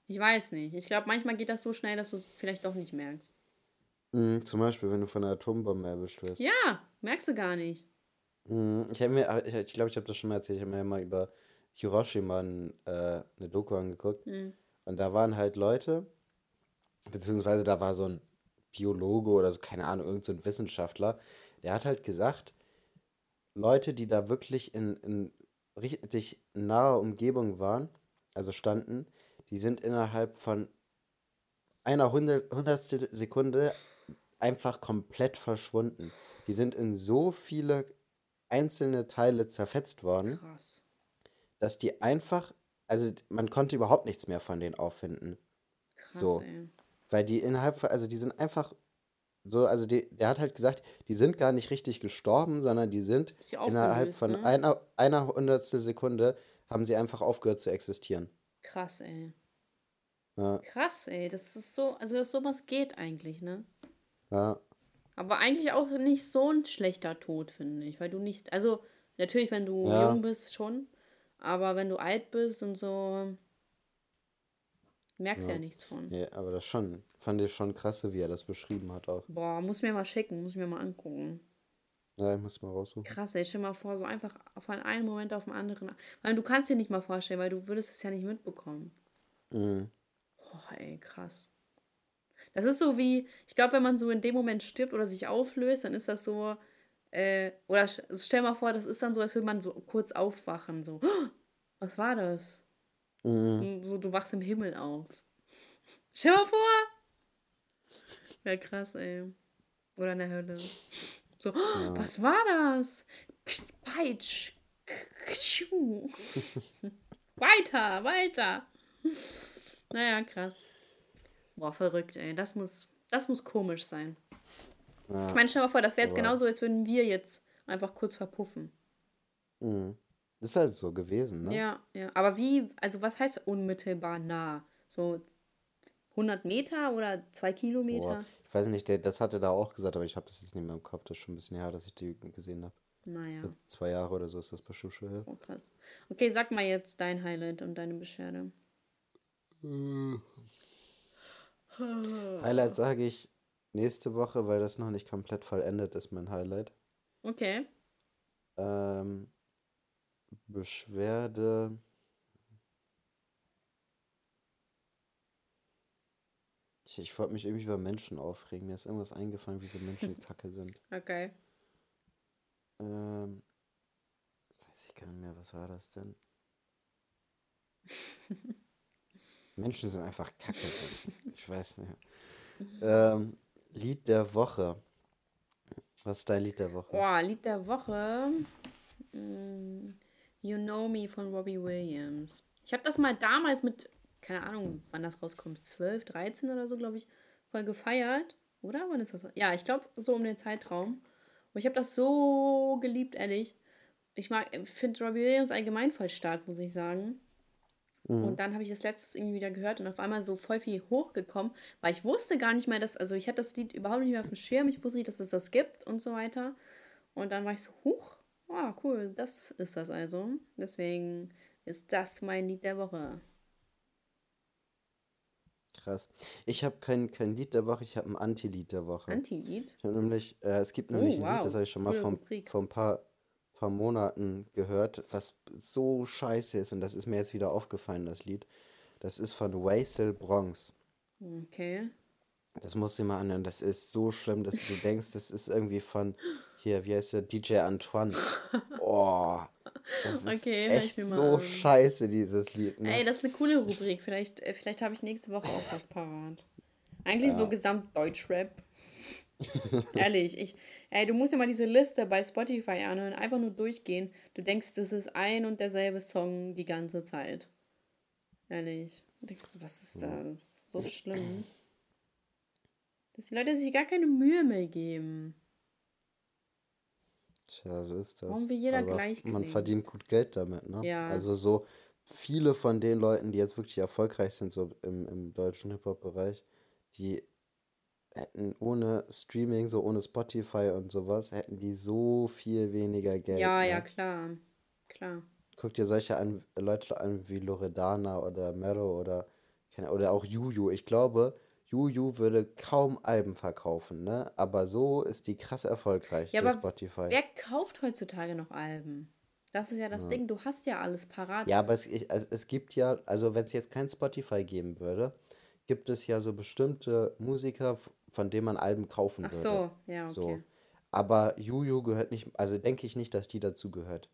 B: Ich weiß nicht. Ich glaube, manchmal geht das so schnell, dass du es vielleicht doch nicht merkst.
A: Mhm, zum Beispiel, wenn du von einer Atombombe erwischt wirst.
B: Ja, Merkst du gar nicht.
A: Mhm, Ich habe mir, ich glaube, ich, glaub, ich habe das schon mal erzählt, ich habe mir mal über Hiroshima ein, äh, eine Doku angeguckt.
B: Hm.
A: Und da waren halt Leute, beziehungsweise da war so ein Biologe oder so, keine Ahnung, irgend so ein Wissenschaftler, der hat halt gesagt, Leute, die da wirklich in, in richtig naher Umgebung waren, also standen, die sind innerhalb von einer Hundert, Hundertstel Sekunde einfach komplett verschwunden. Die sind in so viele einzelne Teile zerfetzt worden,
B: Krass.
A: dass die einfach, also man konnte überhaupt nichts mehr von denen auffinden.
B: Krass,
A: So.
B: ey.
A: Weil die innerhalb, von- also die sind einfach so, also die, der hat halt gesagt, die sind gar nicht richtig gestorben, sondern die sind innerhalb von
B: ne?
A: einer, einer Hundertstel Sekunde haben sie einfach aufgehört zu existieren.
B: Krass, ey.
A: Ja,
B: Krass, ey. Das ist so, also dass sowas geht eigentlich, ne?
A: ja,
B: Aber eigentlich auch nicht so ein schlechter Tod, finde ich. Weil du nicht, also natürlich, wenn du
A: Ja.
B: jung bist, schon. Aber wenn du alt bist und so, merkst du ja
A: Ja.
B: nichts von.
A: nee, aber das schon, fand ich schon krass, wie er das beschrieben hat auch.
B: Boah, muss mir mal schicken, muss mir mal angucken.
A: Ja, ich muss mal raussuchen.
B: Krass, ey, stell mal vor, so einfach von einem Moment auf den anderen. Weil du kannst dir nicht mal vorstellen, weil du würdest es ja nicht mitbekommen.
A: Mhm.
B: Boah, ey, krass. Das ist so wie, ich glaube, wenn man so in dem Moment stirbt oder sich auflöst, dann ist das so, äh, oder sch- stell mal vor, das ist dann so, als würde man so kurz aufwachen, so, (gasps) was war das?
A: Mhm.
B: So, du wachst im Himmel auf. Stell mal vor! Ja, krass, ey. Oder in der Hölle. So, was war das? Peitsch. (laughs) Weiter, weiter. Naja, krass. Boah, verrückt, ey. Das muss, das muss komisch sein.
A: Ja.
B: Ich meine, stell mal vor, das wäre jetzt genauso, als würden wir jetzt einfach kurz verpuffen.
A: Mhm. Ist halt so gewesen, ne?
B: Ja, ja. Aber wie, also was heißt unmittelbar nah? So 100 Meter oder 2 Kilometer?
A: Boah, ich weiß nicht, der, das hatte da auch gesagt, aber ich habe das jetzt nicht mehr im Kopf. Das ist schon ein bisschen her, dass ich die gesehen habe.
B: Naja,
A: Zwei Jahre oder so ist das bestimmt schon her.
B: oh krass. Okay, sag mal jetzt dein Highlight und deine Beschwerde.
A: Highlight sage ich nächste Woche, weil das noch nicht komplett vollendet ist, mein Highlight.
B: Okay.
A: Ähm, Beschwerde. Ich, ich wollte mich irgendwie über Menschen aufregen. Mir ist irgendwas eingefallen, wie so Menschen kacke sind. (laughs)
B: Okay.
A: Ähm, weiß ich gar nicht mehr, was war das denn? (laughs) Menschen sind einfach kacke. Ich weiß nicht. Ähm, Lied der Woche. Was ist dein Lied der Woche?
B: Boah, Lied der Woche. Mm, You Know Me von Robbie Williams. Ich habe das mal damals mit, keine Ahnung, wann das rauskommt, 12, 13 oder so, glaube ich, voll gefeiert. Oder? Wann ist das? Ja, ich glaube, so um den Zeitraum. Und ich habe das so geliebt, ehrlich. Ich mag, finde Robbie Williams allgemein voll stark, muss ich sagen. Und dann habe ich das letztes irgendwie wieder gehört und auf einmal so voll viel hochgekommen, weil ich wusste gar nicht mehr, dass, also ich hatte das Lied überhaupt nicht mehr auf dem Schirm, ich wusste nicht, dass es das gibt und so weiter. Und dann war ich so, huch, ah, cool, das ist das also. Deswegen ist das mein Lied der Woche.
A: Krass. Ich habe kein, kein Lied der Woche, ich habe ein Anti-Lied der Woche.
B: Anti-Lied?
A: Ich nämlich, äh, es gibt nämlich
B: Oh,
A: ein Lied,
B: wow.
A: das habe ich schon mal vor, ein paar, paar Monaten gehört, was so scheiße ist und das ist mir jetzt wieder aufgefallen, das Lied. Das ist von Waisel Bronx.
B: Okay.
A: Das musst du dir mal anhören, das ist so schlimm, dass du denkst, das ist irgendwie von, hier, wie heißt der, DJ Antoine. (laughs) Oh, das ist
B: Okay,
A: echt
B: mir mal
A: so
B: an.
A: scheiße, dieses Lied. Ne?
B: Ey, das ist eine coole Rubrik. Vielleicht, äh, vielleicht habe ich nächste Woche auch was parat. Eigentlich so Gesamt-Deutschrap. (laughs) Ehrlich, ich, ey, du musst ja mal diese Liste bei Spotify anhören, einfach nur durchgehen. Du denkst, das ist ein und derselbe Song die ganze Zeit. Ehrlich. Du denkst, was ist das? So schlimm. Dass die Leute sich gar keine Mühe mehr geben.
A: Tja, so ist das.
B: Warum will jeder
A: Aber
B: gleich
A: man
B: klingen?
A: verdient gut Geld damit, ne?
B: Ja.
A: Also so viele von den Leuten, die jetzt wirklich erfolgreich sind, so im, im deutschen Hip-Hop-Bereich, die hätten ohne Streaming, so ohne Spotify und sowas, hätten die so viel weniger Geld.
B: Ja,
A: ne?
B: ja, klar. Klar.
A: Guck dir solche an, Leute an wie Loredana oder Mero oder, oder auch Juju. Ich glaube, Juju würde kaum Alben verkaufen, ne? Aber so ist die krass erfolgreich
B: Ja,
A: durch
B: aber
A: Spotify.
B: wer kauft heutzutage noch Alben? Das ist ja das Ding, du hast ja alles parat.
A: Ja, aber es, ich, also es gibt ja, also wenn es jetzt kein Spotify geben würde, gibt es ja so bestimmte Musiker, von denen man Alben kaufen
B: Ach
A: würde.
B: so, ja,
A: So.
B: okay.
A: Aber Juju gehört nicht, also denke ich nicht, dass die dazu gehört.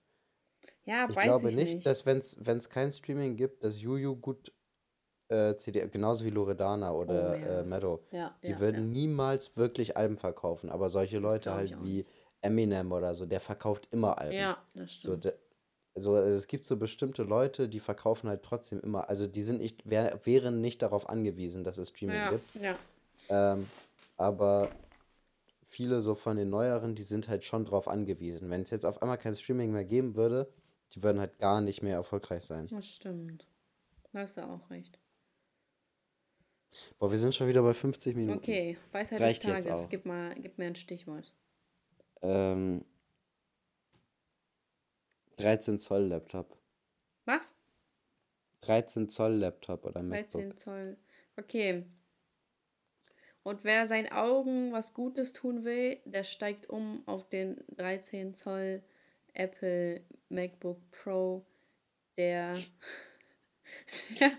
B: Ja,
A: Ich
B: weiß
A: glaube
B: ich
A: nicht,
B: nicht.
A: dass wenn es kein Streaming gibt, dass Juju gut äh, CD, genauso wie Loredana oder
B: Oh, ja.
A: äh, Meadow,
B: Ja,
A: die
B: ja,
A: würden niemals wirklich Alben verkaufen. Aber solche Leute halt wie Eminem oder so, der verkauft immer Alben.
B: Ja, das
A: So,
B: stimmt.
A: de, so, also es gibt so bestimmte Leute, die verkaufen halt trotzdem immer, also die sind nicht, wär, wären nicht darauf angewiesen, dass es Streaming gibt.
B: ja.
A: Ähm, aber viele so von den neueren, die sind halt schon drauf angewiesen. Wenn es jetzt auf einmal kein Streaming mehr geben würde, die würden halt gar nicht mehr erfolgreich sein.
B: Das stimmt. Da hast du auch recht.
A: Boah, wir sind schon wieder bei 50 Minuten.
B: Okay, Weisheit
A: Reicht
B: des Tages. Gib, mal, gib mir ein Stichwort.
A: Ähm, 13 Zoll Laptop.
B: Was?
A: 13 Zoll Laptop oder MacBook.
B: 13 Zoll. Okay. Und wer seinen Augen was Gutes tun will, der steigt um auf den 13 Zoll Apple MacBook Pro, der, der,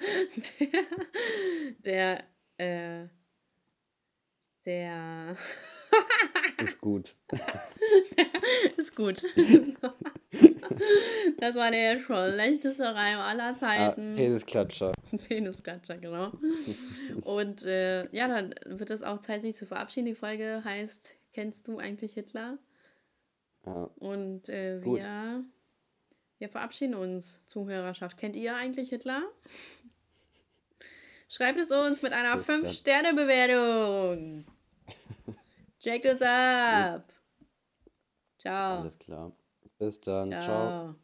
B: der, äh, der
A: Ist gut. (laughs)
B: ist gut. Das war der schlechteste Reim aller
A: Ah,
B: Zeiten.
A: Penisklatscher.
B: Penisklatscher, genau. Und äh, ja, dann wird es auch Zeit, sich zu verabschieden. Die Folge heißt Kennst du eigentlich Hitler?
A: Ja.
B: Und äh,
A: Gut.
B: Wir, verabschieden uns, Zuhörerschaft. Kennt ihr eigentlich Hitler? Schreibt es uns mit einer
A: Bis dann.
B: 5-Sterne-Bewertung. Check es ab. Ciao.
A: Alles klar. Bis dann. Ciao.
B: Ciao.